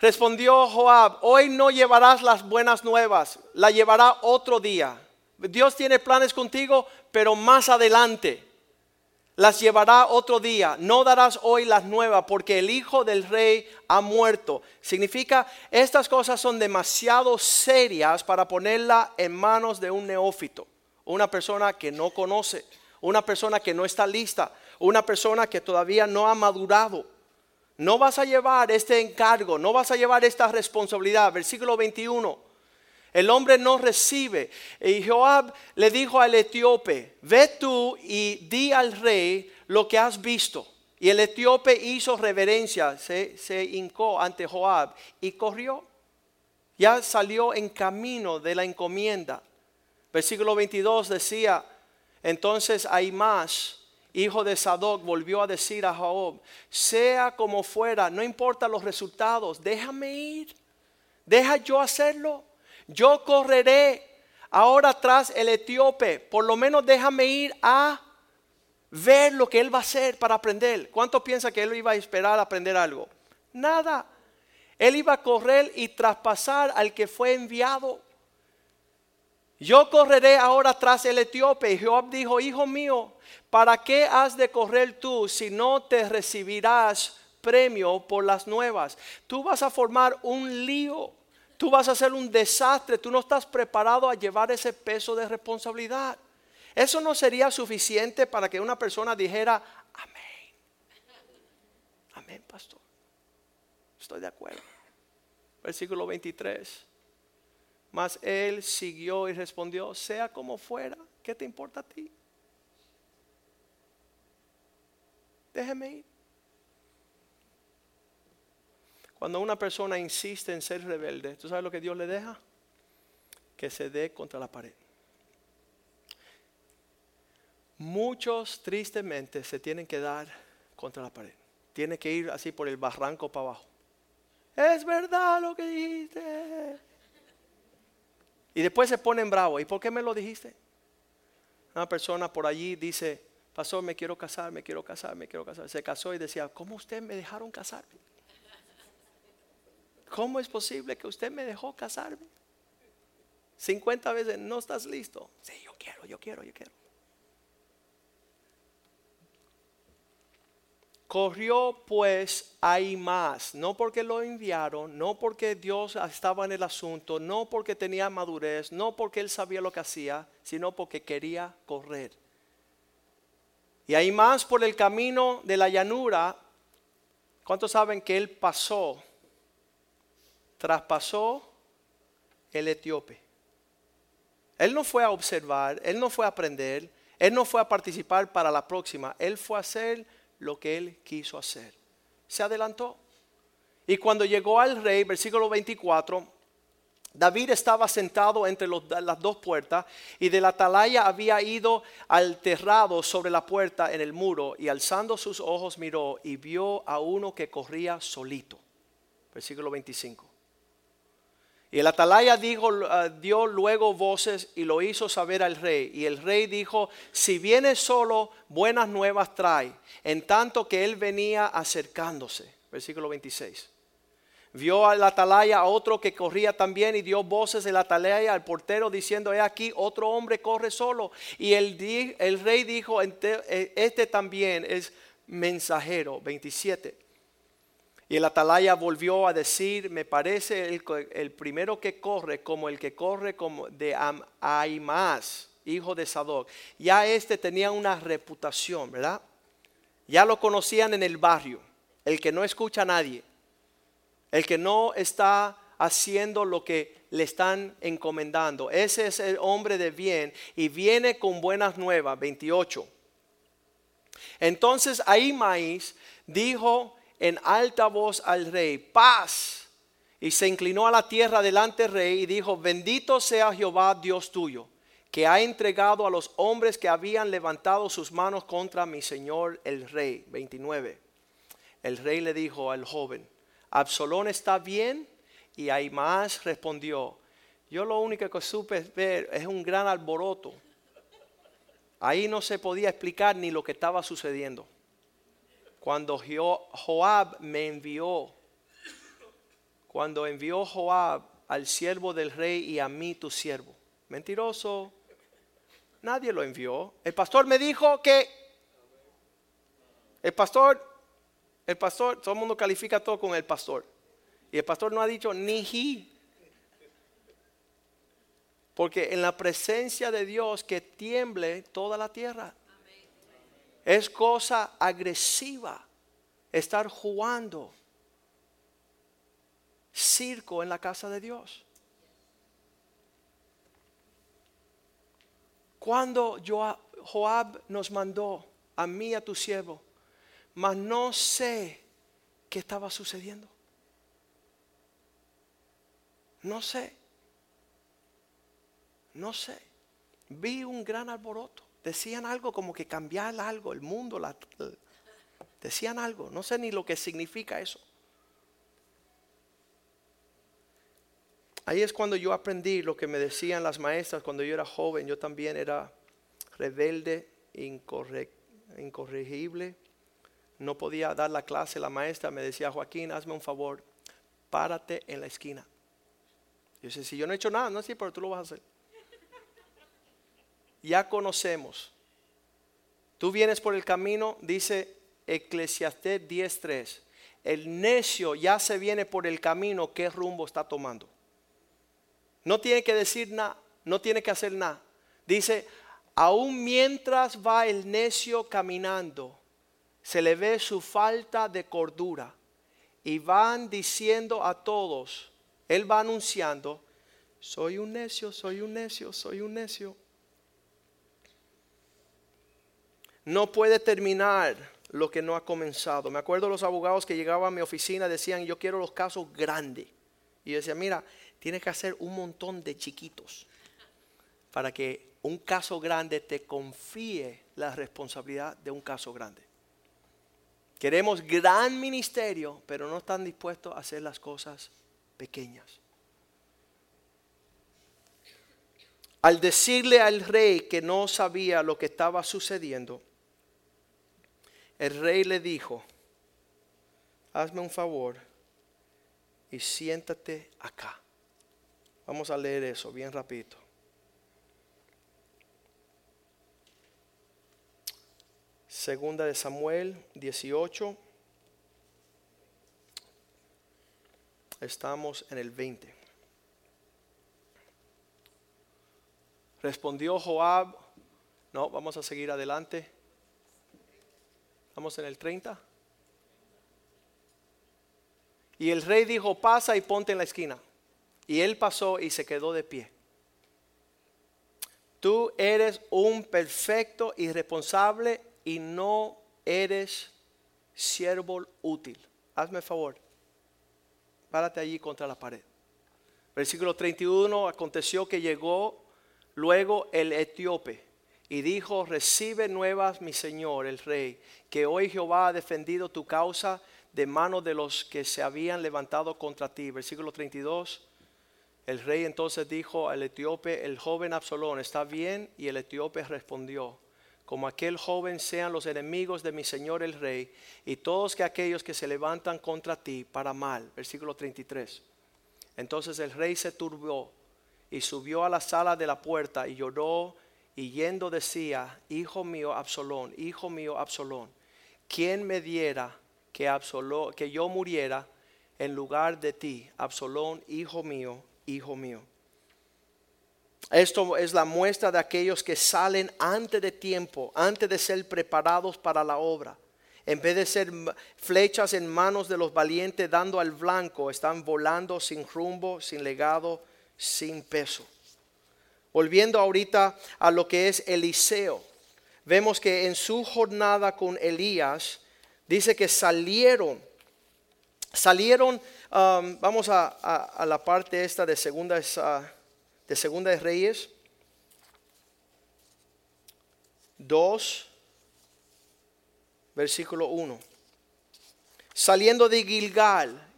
Respondió Joab, hoy no llevarás las buenas nuevas, la llevará otro día. Dios tiene planes contigo, pero más adelante las llevará otro día. No darás hoy las nuevas porque el hijo del rey ha muerto. Significa, estas cosas son demasiado serias para ponerla en manos de un neófito, una persona que no conoce, una persona que no está lista, una persona que todavía no ha madurado. No vas a llevar este encargo, no vas a llevar esta responsabilidad. Versículo 21. El hombre no recibe. Y Joab le dijo al etíope, ve tú y di al rey lo que has visto. Y el etíope hizo reverencia, se, se hincó ante Joab y corrió. Ya salió en camino de la encomienda. Versículo 22 decía, entonces hay más hijo de Sadoc, volvió a decir a Joab, sea como fuera, no importa los resultados, déjame ir, deja yo hacerlo, yo correré ahora tras el etíope, por lo menos déjame ir a ver lo que él va a hacer para aprender. ¿Cuánto piensa que él iba a esperar a aprender algo? Nada. Él iba a correr y traspasar al que fue enviado. Yo correré ahora tras el etíope. Y Joab dijo, hijo mío, ¿para qué has de correr tú si no te recibirás premio por las nuevas. Tú vas a formar un lío. Tú vas a hacer un desastre. Tú no estás preparado a llevar ese peso de responsabilidad. Eso no sería suficiente para que una persona dijera, amén. Amén, pastor. Estoy de acuerdo. Versículo 23. Mas él siguió y respondió, sea como fuera, ¿qué te importa a ti? Déjeme ir. Cuando una persona insiste en ser rebelde, ¿tú sabes lo que Dios le deja? Que se dé contra la pared. Muchos tristemente se tienen que dar contra la pared. Tienen que ir así por el barranco para abajo. Es verdad lo que dijiste. Y después se ponen bravos. ¿Y por qué me lo dijiste? Una persona por allí dice, pastor, me quiero casar, me quiero casar, me quiero casar. Se casó y decía, ¿cómo usted me dejaron casarme? ¿Cómo es posible que usted me dejó casarme? 50 veces, no estás listo. Sí, yo quiero, yo quiero, yo quiero. Corrió pues ahí más, no porque lo enviaron, no porque Dios estaba en el asunto, no porque tenía madurez, no porque él sabía lo que hacía, sino porque quería correr. Y ahí más por el camino de la llanura, ¿cuántos saben que él pasó, traspasó el etíope? Él no fue a observar, él no fue a aprender, él no fue a participar para la próxima, él fue a hacer lo que él quiso hacer. Se adelantó. Y cuando llegó al rey, versículo 24, David estaba sentado entre las dos puertas y de la atalaya había ido alterrado sobre la puerta en el muro y alzando sus ojos miró y vio a uno que corría solito. Versículo 25. Y el atalaya dijo, ah, dio luego voces y lo hizo saber al rey. Y el rey dijo, si viene solo, buenas nuevas trae. En tanto que él venía acercándose. Versículo 26. Vio al atalaya a otro que corría también y dio voces el atalaya al portero diciendo, he aquí, otro hombre corre solo. Y el, el rey dijo, eh, este también es mensajero. 27. Y el atalaya volvió a decir, me parece el, primero que corre como el que corre como de Aimás, hijo de Sadoc. Ya este tenía una reputación, ¿verdad? Ya lo conocían en el barrio, el que no escucha a nadie, el que no está haciendo lo que le están encomendando. Ese es el hombre de bien y viene con buenas nuevas, 28. Entonces Aimás dijo, en alta voz al rey, paz. Y se inclinó a la tierra delante del rey y dijo, bendito sea Jehová Dios tuyo, que ha entregado a los hombres que habían levantado sus manos contra mi señor el rey. 29. El rey le dijo al joven, Absalón está bien. Y más respondió, yo lo único que supe ver es un gran alboroto. Ahí no se podía explicar ni lo que estaba sucediendo cuando Joab me envió, cuando envió Joab al siervo del rey y a mí tu siervo. Mentiroso. Nadie lo envió. El pastor me dijo que el pastor, el pastor, todo el mundo califica todo con el pastor. Y el pastor no ha dicho ni he. Porque en la presencia de Dios que tiemble toda la tierra. Es cosa agresiva estar jugando circo en la casa de Dios. Cuando Joab nos mandó a mí, a tu siervo, mas no sé qué estaba sucediendo. No sé. No sé. Vi un gran alboroto. Decían algo como que cambiar algo, el mundo, decían algo, no sé ni lo que significa eso. Ahí es cuando yo aprendí lo que me decían las maestras cuando yo era joven. Yo también era rebelde, incorregible. No podía dar la clase. La maestra me decía, Joaquín, hazme un favor, párate en la esquina. Yo decía, si yo no he hecho nada, no sé, pero tú lo vas a hacer ya conocemos. Tú vienes por el camino, dice Eclesiastés 10.3. el necio ya se viene por el camino, ¿qué rumbo está tomando? No tiene que decir nada, no tiene que hacer nada. Dice, aún mientras va el necio caminando, se le ve su falta de cordura y van diciendo a todos, él va anunciando, soy un necio, soy un necio, soy un necio. No puede terminar lo que no ha comenzado. Me acuerdo los abogados que llegaban a mi oficina decían, yo quiero los casos grandes. Y yo decía, mira, tienes que hacer un montón de chiquitos para que un caso grande te confíe la responsabilidad de un caso grande. Queremos gran ministerio, pero no están dispuestos a hacer las cosas pequeñas. Al decirle al rey que no sabía lo que estaba sucediendo, el rey le dijo, hazme un favor y siéntate acá. Vamos a leer eso bien rapidito. Segunda de Samuel 18. Estamos en el 20. Respondió Joab, no, vamos a seguir adelante. Estamos en el 30. Y el rey dijo, pasa y ponte en la esquina. Y él pasó y se quedó de pie. Tú eres un perfecto y responsable y no eres siervo útil. Hazme favor. Párate allí contra la pared. Versículo 31, aconteció que llegó luego el etíope y dijo, recibe nuevas mi señor el rey, que hoy Jehová ha defendido tu causa de manos de los que se habían levantado contra ti. Versículo 32. El rey entonces dijo al etíope, el joven Absalón, ¿está bien? Y el etíope respondió, como aquel joven sean los enemigos de mi Señor el Rey, y todos que aquellos que se levantan contra ti para mal. Versículo 33. Entonces el rey se turbó y subió a la sala de la puerta y lloró y yendo decía, Hijo mío Absalón, hijo mío Absalón, ¿quién me diera que, Absalón, que yo muriera en lugar de ti, Absalón, hijo mío, hijo mío? Esto es la muestra de aquellos que salen antes de tiempo, antes de ser preparados para la obra. En vez de ser flechas en manos de los valientes dando al blanco, están volando sin rumbo, sin legado, sin peso. Volviendo ahorita a lo que es Eliseo, vemos que en su jornada con Elías, dice que salieron, salieron, um, vamos a, la parte esta de segunda de Segunda de Reyes 2, versículo 1. Saliendo de Gilgal,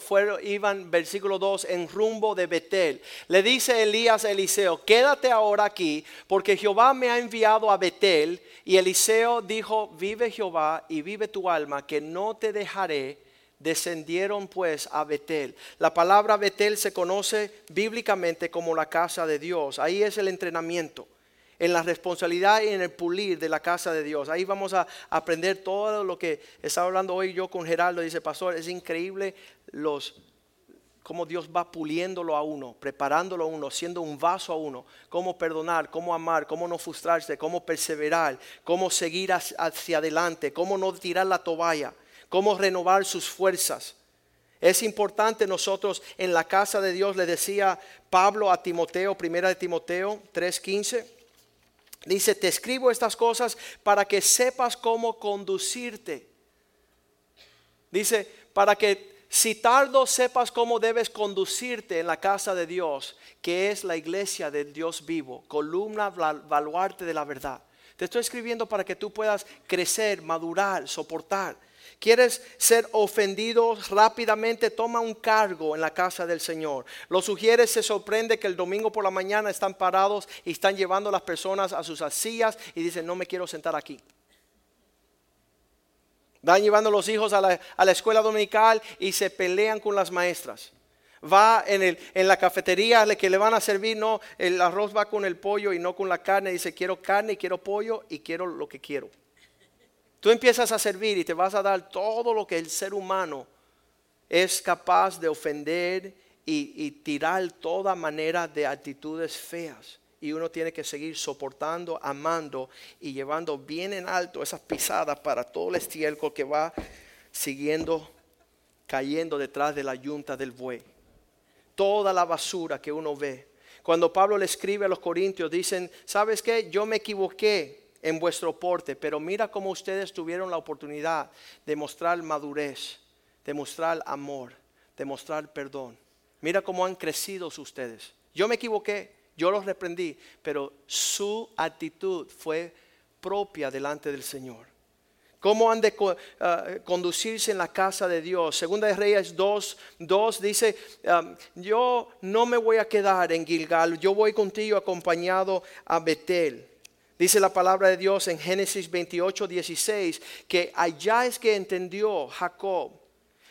fueron, iban, versículo 2, en rumbo de Betel. Le dice Elías a Eliseo, quédate ahora aquí, porque Jehová me ha enviado a Betel. Y Eliseo dijo, vive Jehová y vive tu alma, que no te dejaré Descendieron pues a Betel. La palabra Betel se conoce bíblicamente como la casa de Dios. Ahí es el entrenamiento, en la responsabilidad y en el pulir de la casa de Dios. Ahí vamos a aprender todo lo que estaba hablando hoy yo con Geraldo. Dice, pastor, es increíble los cómo Dios va puliéndolo a uno, preparándolo a uno, siendo un vaso a uno, cómo perdonar, cómo amar, cómo no frustrarse, cómo perseverar, cómo seguir hacia adelante, cómo no tirar la toalla cómo renovar sus fuerzas. Es importante nosotros en la casa de Dios, le decía Pablo a Timoteo, primera de Timoteo 3:15, dice, te escribo estas cosas para que sepas cómo conducirte. Dice, para que si tardo sepas cómo debes conducirte en la casa de Dios, que es la iglesia del Dios vivo, columna baluarte de la verdad. Te estoy escribiendo para que tú puedas crecer, madurar, soportar. ¿Quieres ser ofendido rápidamente? Toma un cargo en la casa del Señor. Los sugieres se sorprende que el domingo por la mañana están parados y están llevando a las personas a sus sillas y dicen, no me quiero sentar aquí. Van llevando a los hijos a la, a la escuela dominical y se pelean con las maestras va en, el, en la cafetería que le van a servir, no, el arroz va con el pollo y no con la carne. Dice, quiero carne, quiero pollo y quiero lo que quiero. Tú empiezas a servir y te vas a dar todo lo que el ser humano es capaz de ofender y, tirar toda manera de actitudes feas. Y uno tiene que seguir soportando, amando y llevando bien en alto esas pisadas para todo el estiércol que va siguiendo cayendo detrás de la yunta del buey. Toda la basura que uno ve. Cuando Pablo le escribe a los corintios, dicen, ¿sabes qué? Yo me equivoqué en vuestro porte, pero mira cómo ustedes tuvieron la oportunidad de mostrar madurez, de mostrar amor, de mostrar perdón. Mira cómo han crecido ustedes. Yo me equivoqué, yo los reprendí, pero su actitud fue propia delante del Señor. ¿Cómo han de ah, conducirse en la casa de Dios? Segunda de Reyes 2, 2 dice, yo no me voy a quedar en Gilgal, yo voy contigo acompañado a Betel. Dice la palabra de Dios en Génesis 28, 16, que allá es que entendió Jacob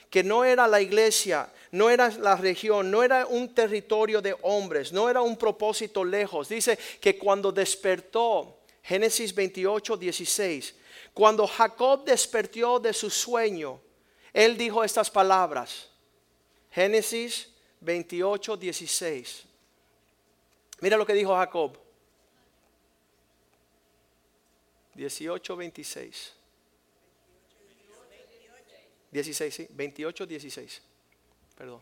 que no era la iglesia, no era la región, no era un territorio de hombres, no era un propósito lejos. Dice que cuando despertó, Génesis 28, 16, cuando Jacob despertó de su sueño, él dijo estas palabras. Génesis 28, 16. Mira lo que dijo Jacob. 18, 26. 16, sí, 28, 16. Perdón.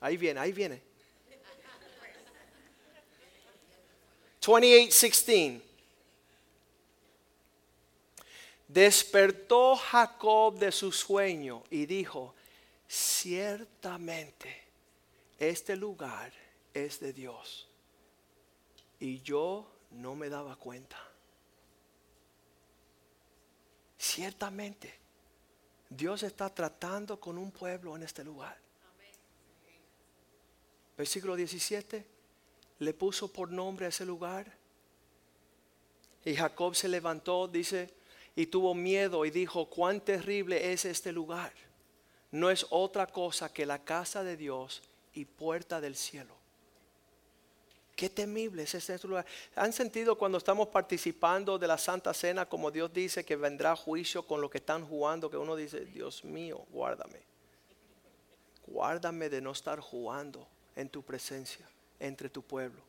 Ahí viene, ahí viene. 28, 16. Despertó Jacob de su sueño y dijo, ciertamente este lugar es de Dios. Y yo no me daba cuenta. Ciertamente, Dios está tratando con un pueblo en este lugar. Versículo 17, le puso por nombre a ese lugar. Y Jacob se levantó, dice, y tuvo miedo y dijo, cuán terrible es este lugar. No es otra cosa que la casa de Dios y puerta del cielo. Qué temible es este lugar. ¿Han sentido cuando estamos participando de la Santa Cena como Dios dice que vendrá juicio con lo que están jugando? Que uno dice, Dios mío, guárdame. Guárdame de no estar jugando en tu presencia, entre tu pueblo.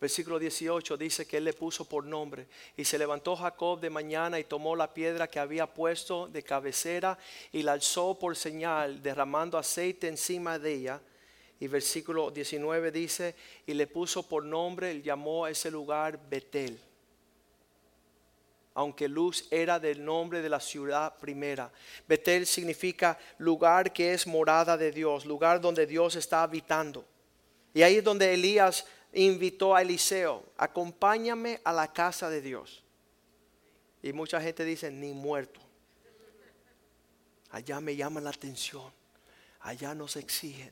Versículo 18 dice que él le puso por nombre. Y se levantó Jacob de mañana y tomó la piedra que había puesto de cabecera y la alzó por señal, derramando aceite encima de ella y versículo 19 dice, y le puso por nombre, llamó a ese lugar Betel. Aunque Luz era del nombre de la ciudad primera. Betel significa lugar que es morada de Dios, lugar donde Dios está habitando. Y ahí es donde Elías invitó a Eliseo, acompáñame a la casa de Dios. Y mucha gente dice, ni muerto. Allá me llama la atención, allá nos exigen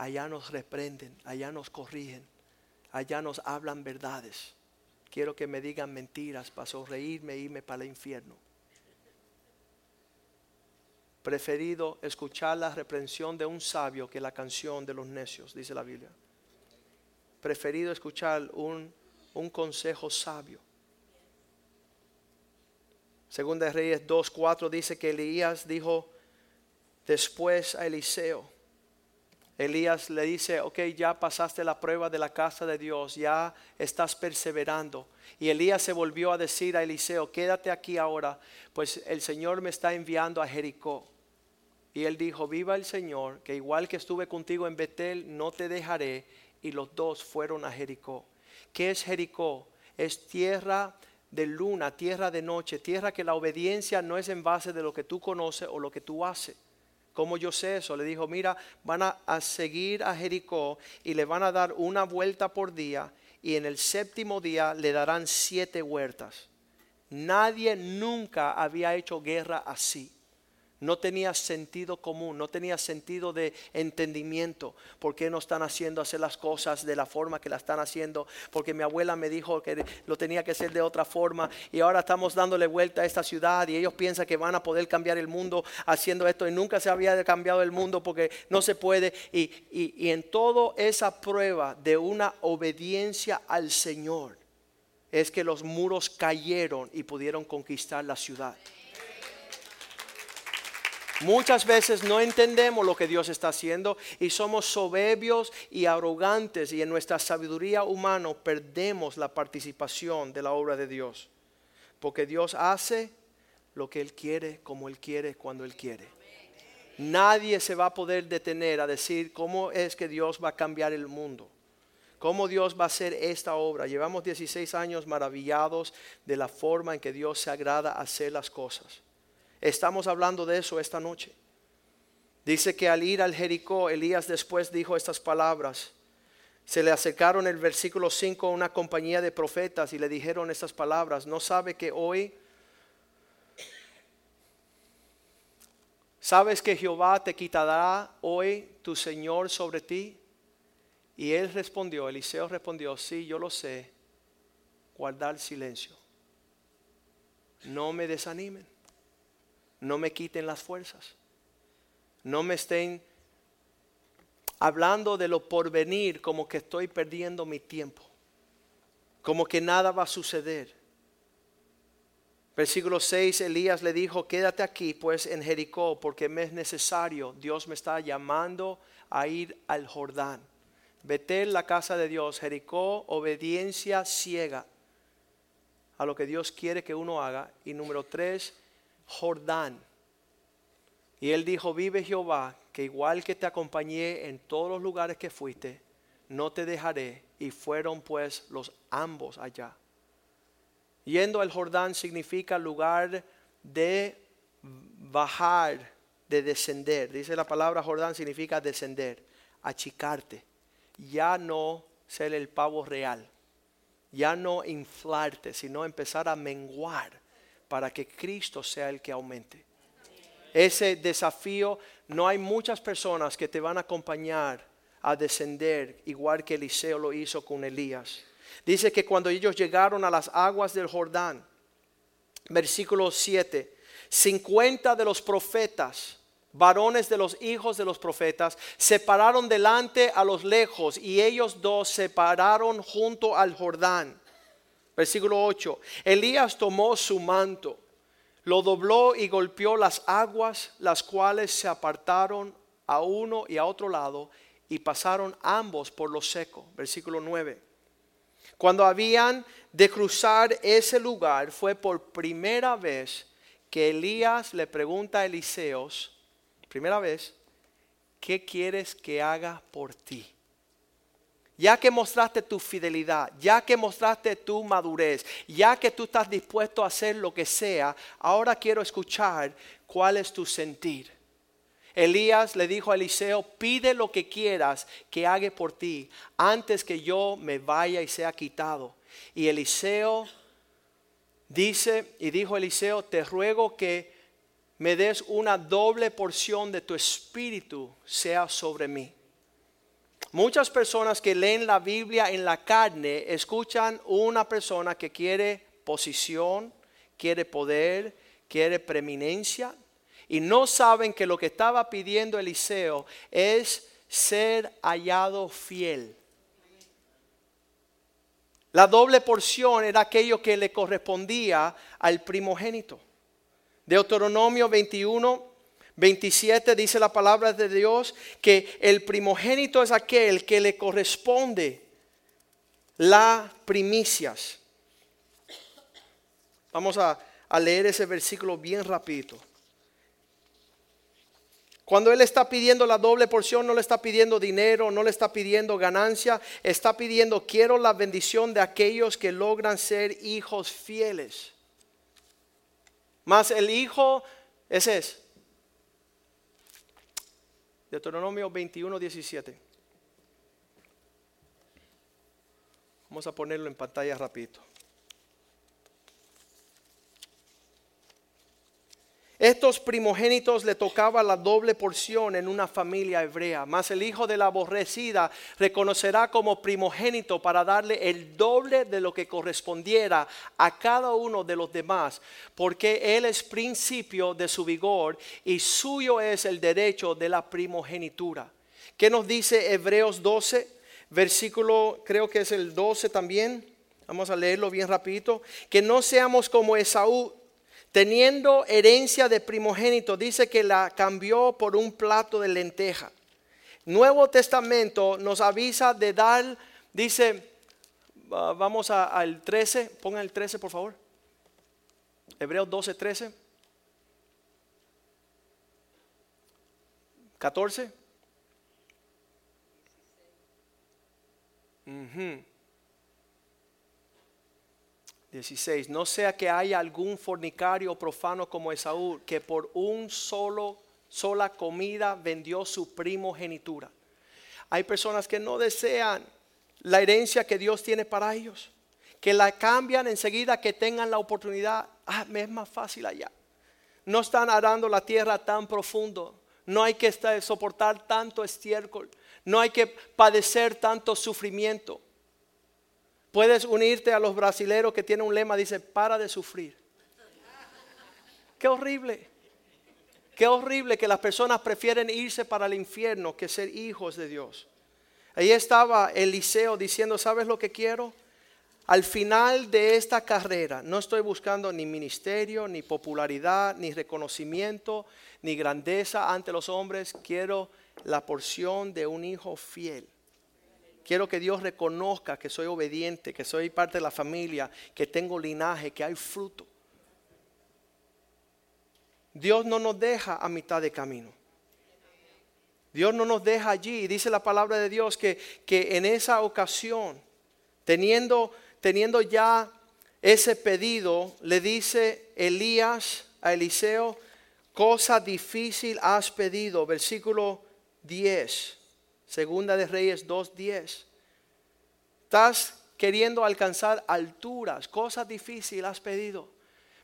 allá nos reprenden, allá nos corrigen, allá nos hablan verdades. Quiero que me digan mentiras para sonreírme e irme para el infierno. Preferido escuchar la reprensión de un sabio que la canción de los necios, dice la Biblia. Preferido escuchar un, un consejo sabio. Segunda de Reyes 2.4 dice que Elías dijo después a Eliseo, Elías le dice, ok, ya pasaste la prueba de la casa de Dios, ya estás perseverando. Y Elías se volvió a decir a Eliseo, quédate aquí ahora, pues el Señor me está enviando a Jericó. Y él dijo, viva el Señor, que igual que estuve contigo en Betel, no te dejaré. Y los dos fueron a Jericó. ¿Qué es Jericó? Es tierra de luna, tierra de noche, tierra que la obediencia no es en base de lo que tú conoces o lo que tú haces ¿Cómo yo sé eso? Le dijo, mira, van a, seguir a Jericó y le van a dar una vuelta por día y en el séptimo día le darán siete huertas. Nadie nunca había hecho guerra así no tenía sentido común, no tenía sentido de entendimiento. ¿Por qué no están haciendo hacer las cosas de la forma que la están haciendo? Porque mi abuela me dijo que lo tenía que hacer de otra forma y ahora estamos dándole vuelta a esta ciudad y ellos piensan que van a poder cambiar el mundo haciendo esto y nunca se había cambiado el mundo porque no se puede. Y, y en toda esa prueba de una obediencia al Señor, es que los muros cayeron y pudieron conquistar la ciudad. Muchas veces no entendemos lo que Dios está haciendo y somos soberbios y arrogantes y en nuestra sabiduría humana perdemos la participación de la obra de Dios. Porque Dios hace lo que Él quiere, como Él quiere, cuando Él quiere. Nadie se va a poder detener a decir cómo es que Dios va a cambiar el mundo. Cómo Dios va a hacer esta obra. Llevamos 16 años maravillados de la forma en que Dios se agrada hacer las cosas. Estamos hablando de eso esta noche. Dice que al ir al Jericó, Elías después dijo estas palabras. Se le acercaron el versículo 5 a una compañía de profetas y le dijeron estas palabras. ¿No sabe que hoy sabes que Jehová te quitará hoy tu Señor sobre ti? Y él respondió, Eliseo respondió, sí, yo lo sé, guardar silencio. No me desanimen no me quiten las fuerzas. No me estén hablando de lo porvenir como que estoy perdiendo mi tiempo. Como que nada va a suceder. Versículo 6, Elías le dijo, quédate aquí pues en Jericó porque me es necesario. Dios me está llamando a ir al Jordán. Vete en la casa de Dios. Jericó, obediencia ciega a lo que Dios quiere que uno haga. Y número 3, Jordán. Y él dijo, vive Jehová, que igual que te acompañé en todos los lugares que fuiste, no te dejaré. Y fueron pues los ambos allá. Yendo al Jordán significa lugar de bajar, de descender. Dice la palabra Jordán significa descender, achicarte. Ya no ser el pavo real. Ya no inflarte, sino empezar a menguar para que Cristo sea el que aumente. Ese desafío, no hay muchas personas que te van a acompañar a descender, igual que Eliseo lo hizo con Elías. Dice que cuando ellos llegaron a las aguas del Jordán, versículo 7, 50 de los profetas, varones de los hijos de los profetas, se pararon delante a los lejos y ellos dos se pararon junto al Jordán. Versículo 8. Elías tomó su manto, lo dobló y golpeó las aguas, las cuales se apartaron a uno y a otro lado y pasaron ambos por lo seco. Versículo 9. Cuando habían de cruzar ese lugar, fue por primera vez que Elías le pregunta a Eliseos, primera vez, ¿qué quieres que haga por ti? Ya que mostraste tu fidelidad, ya que mostraste tu madurez, ya que tú estás dispuesto a hacer lo que sea, ahora quiero escuchar cuál es tu sentir. Elías le dijo a Eliseo, pide lo que quieras que haga por ti antes que yo me vaya y sea quitado. Y Eliseo dice, y dijo Eliseo, te ruego que me des una doble porción de tu espíritu sea sobre mí. Muchas personas que leen la Biblia en la carne escuchan una persona que quiere posición, quiere poder, quiere preeminencia y no saben que lo que estaba pidiendo Eliseo es ser hallado fiel. La doble porción era aquello que le correspondía al primogénito. Deuteronomio 21, 27 dice la palabra de Dios que el primogénito es aquel que le corresponde las primicias. Vamos a, a leer ese versículo bien rapidito. Cuando Él está pidiendo la doble porción, no le está pidiendo dinero, no le está pidiendo ganancia, está pidiendo, quiero la bendición de aquellos que logran ser hijos fieles. Más el hijo, ese es, Deuteronomio 21, 17. Vamos a ponerlo en pantalla rapidito. Estos primogénitos le tocaba la doble porción en una familia hebrea, mas el hijo de la aborrecida reconocerá como primogénito para darle el doble de lo que correspondiera a cada uno de los demás, porque él es principio de su vigor y suyo es el derecho de la primogenitura. ¿Qué nos dice Hebreos 12? Versículo, creo que es el 12 también. Vamos a leerlo bien rapidito. Que no seamos como Esaú, teniendo herencia de primogénito. Dice que la cambió por un plato de lenteja. Nuevo Testamento nos avisa de dar, dice, vamos al 13, pongan el 13 por favor. Hebreos 12, 13. 14. 16. No sea que haya algún fornicario profano como Esaú, que por un solo, sola comida vendió su primogenitura. Hay personas que no desean la herencia que Dios tiene para ellos, que la cambian enseguida que tengan la oportunidad. Ah, me es más fácil allá. No están arando la tierra tan profundo. No hay que soportar tanto estiércol. No hay que padecer tanto sufrimiento. Puedes unirte a los brasileros que tienen un lema, dice, para de sufrir. Qué horrible. Qué horrible que las personas prefieren irse para el infierno que ser hijos de Dios. Ahí estaba Eliseo diciendo, ¿sabes lo que quiero? Al final de esta carrera no estoy buscando ni ministerio, ni popularidad, ni reconocimiento, ni grandeza ante los hombres. Quiero la porción de un hijo fiel. Quiero que Dios reconozca que soy obediente, que soy parte de la familia, que tengo linaje, que hay fruto. Dios no nos deja a mitad de camino. Dios no nos deja allí. Dice la palabra de Dios que, que en esa ocasión, teniendo, teniendo ya ese pedido, le dice Elías a Eliseo, cosa difícil has pedido. Versículo 10, segunda de Reyes 2.10. Estás queriendo alcanzar alturas, cosas difíciles has pedido.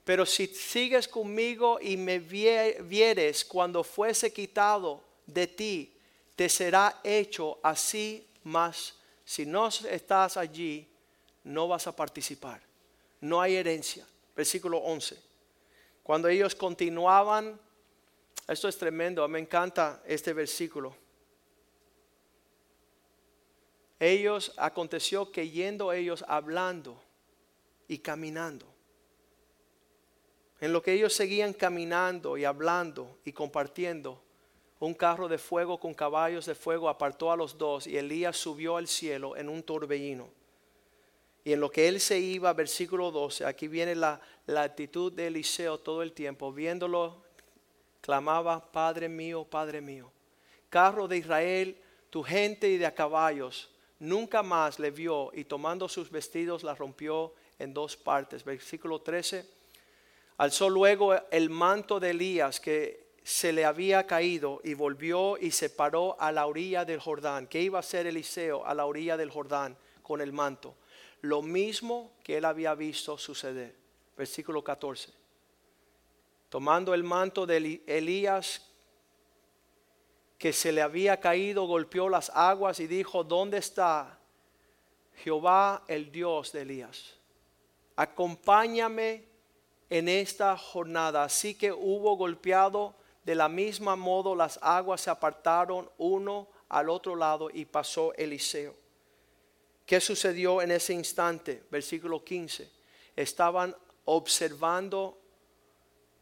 Pero si sigues conmigo y me vieres cuando fuese quitado de ti, te será hecho así más. Si no estás allí, no vas a participar. No hay herencia. Versículo 11. Cuando ellos continuaban esto es tremendo, me encanta este versículo. Ellos, aconteció que yendo ellos hablando y caminando, en lo que ellos seguían caminando y hablando y compartiendo, un carro de fuego con caballos de fuego apartó a los dos y Elías subió al cielo en un torbellino. Y en lo que él se iba, versículo 12, aquí viene la, la actitud de Eliseo todo el tiempo, viéndolo clamaba, Padre mío, Padre mío. Carro de Israel, tu gente y de a caballos, nunca más le vio y tomando sus vestidos la rompió en dos partes. Versículo 13. Alzó luego el manto de Elías que se le había caído y volvió y se paró a la orilla del Jordán. ¿Qué iba a hacer Eliseo a la orilla del Jordán con el manto? Lo mismo que él había visto suceder. Versículo 14 tomando el manto de Elías que se le había caído, golpeó las aguas y dijo, ¿dónde está Jehová el Dios de Elías? Acompáñame en esta jornada. Así que hubo golpeado de la misma modo las aguas se apartaron uno al otro lado y pasó Eliseo. ¿Qué sucedió en ese instante? Versículo 15. Estaban observando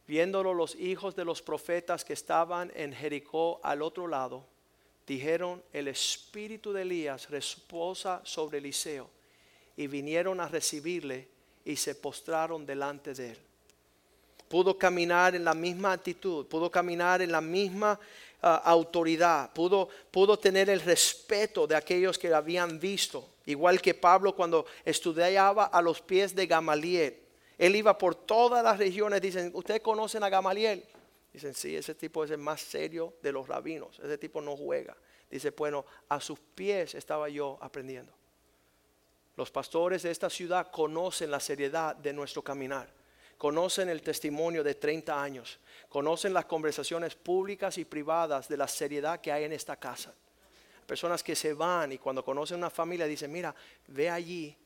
Viéndolo los hijos de los profetas que estaban en Jericó al otro lado, dijeron, el espíritu de Elías reposa sobre Eliseo. Y vinieron a recibirle y se postraron delante de él. Pudo caminar en la misma actitud, pudo caminar en la misma ah, autoridad, pudo, pudo tener el respeto de aquellos que habían visto. Igual que Pablo cuando estudiaba a los pies de Gamaliel él iba por todas las regiones. Dicen, ¿ustedes conocen a Gamaliel? Dicen, sí, ese tipo es el más serio de los rabinos. Ese tipo no juega. Dice, bueno, a sus pies estaba yo aprendiendo. Los pastores de esta ciudad conocen la seriedad de nuestro caminar. Conocen el testimonio de 30 años. Conocen las conversaciones públicas y privadas de la seriedad que hay en esta casa. Personas que se van y cuando conocen una familia dicen, mira, ve allí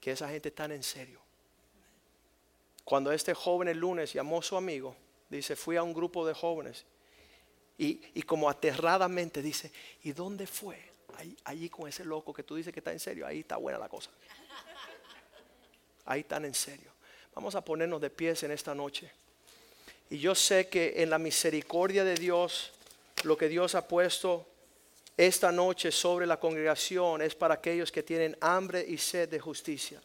que esa gente está en serio. Cuando este joven el lunes llamó a su amigo, dice, fui a un grupo de jóvenes y, como aterradamente dice, ¿y dónde fue? Allí, allí, con ese loco que tú dices que está en serio, ahí está buena la cosa. ahí tan en serio. Vamos a ponernos de pies en esta noche. Y yo sé que en la misericordia de Dios, lo que Dios ha puesto esta noche sobre la congregación es para aquellos que tienen hambre y sed de justicia.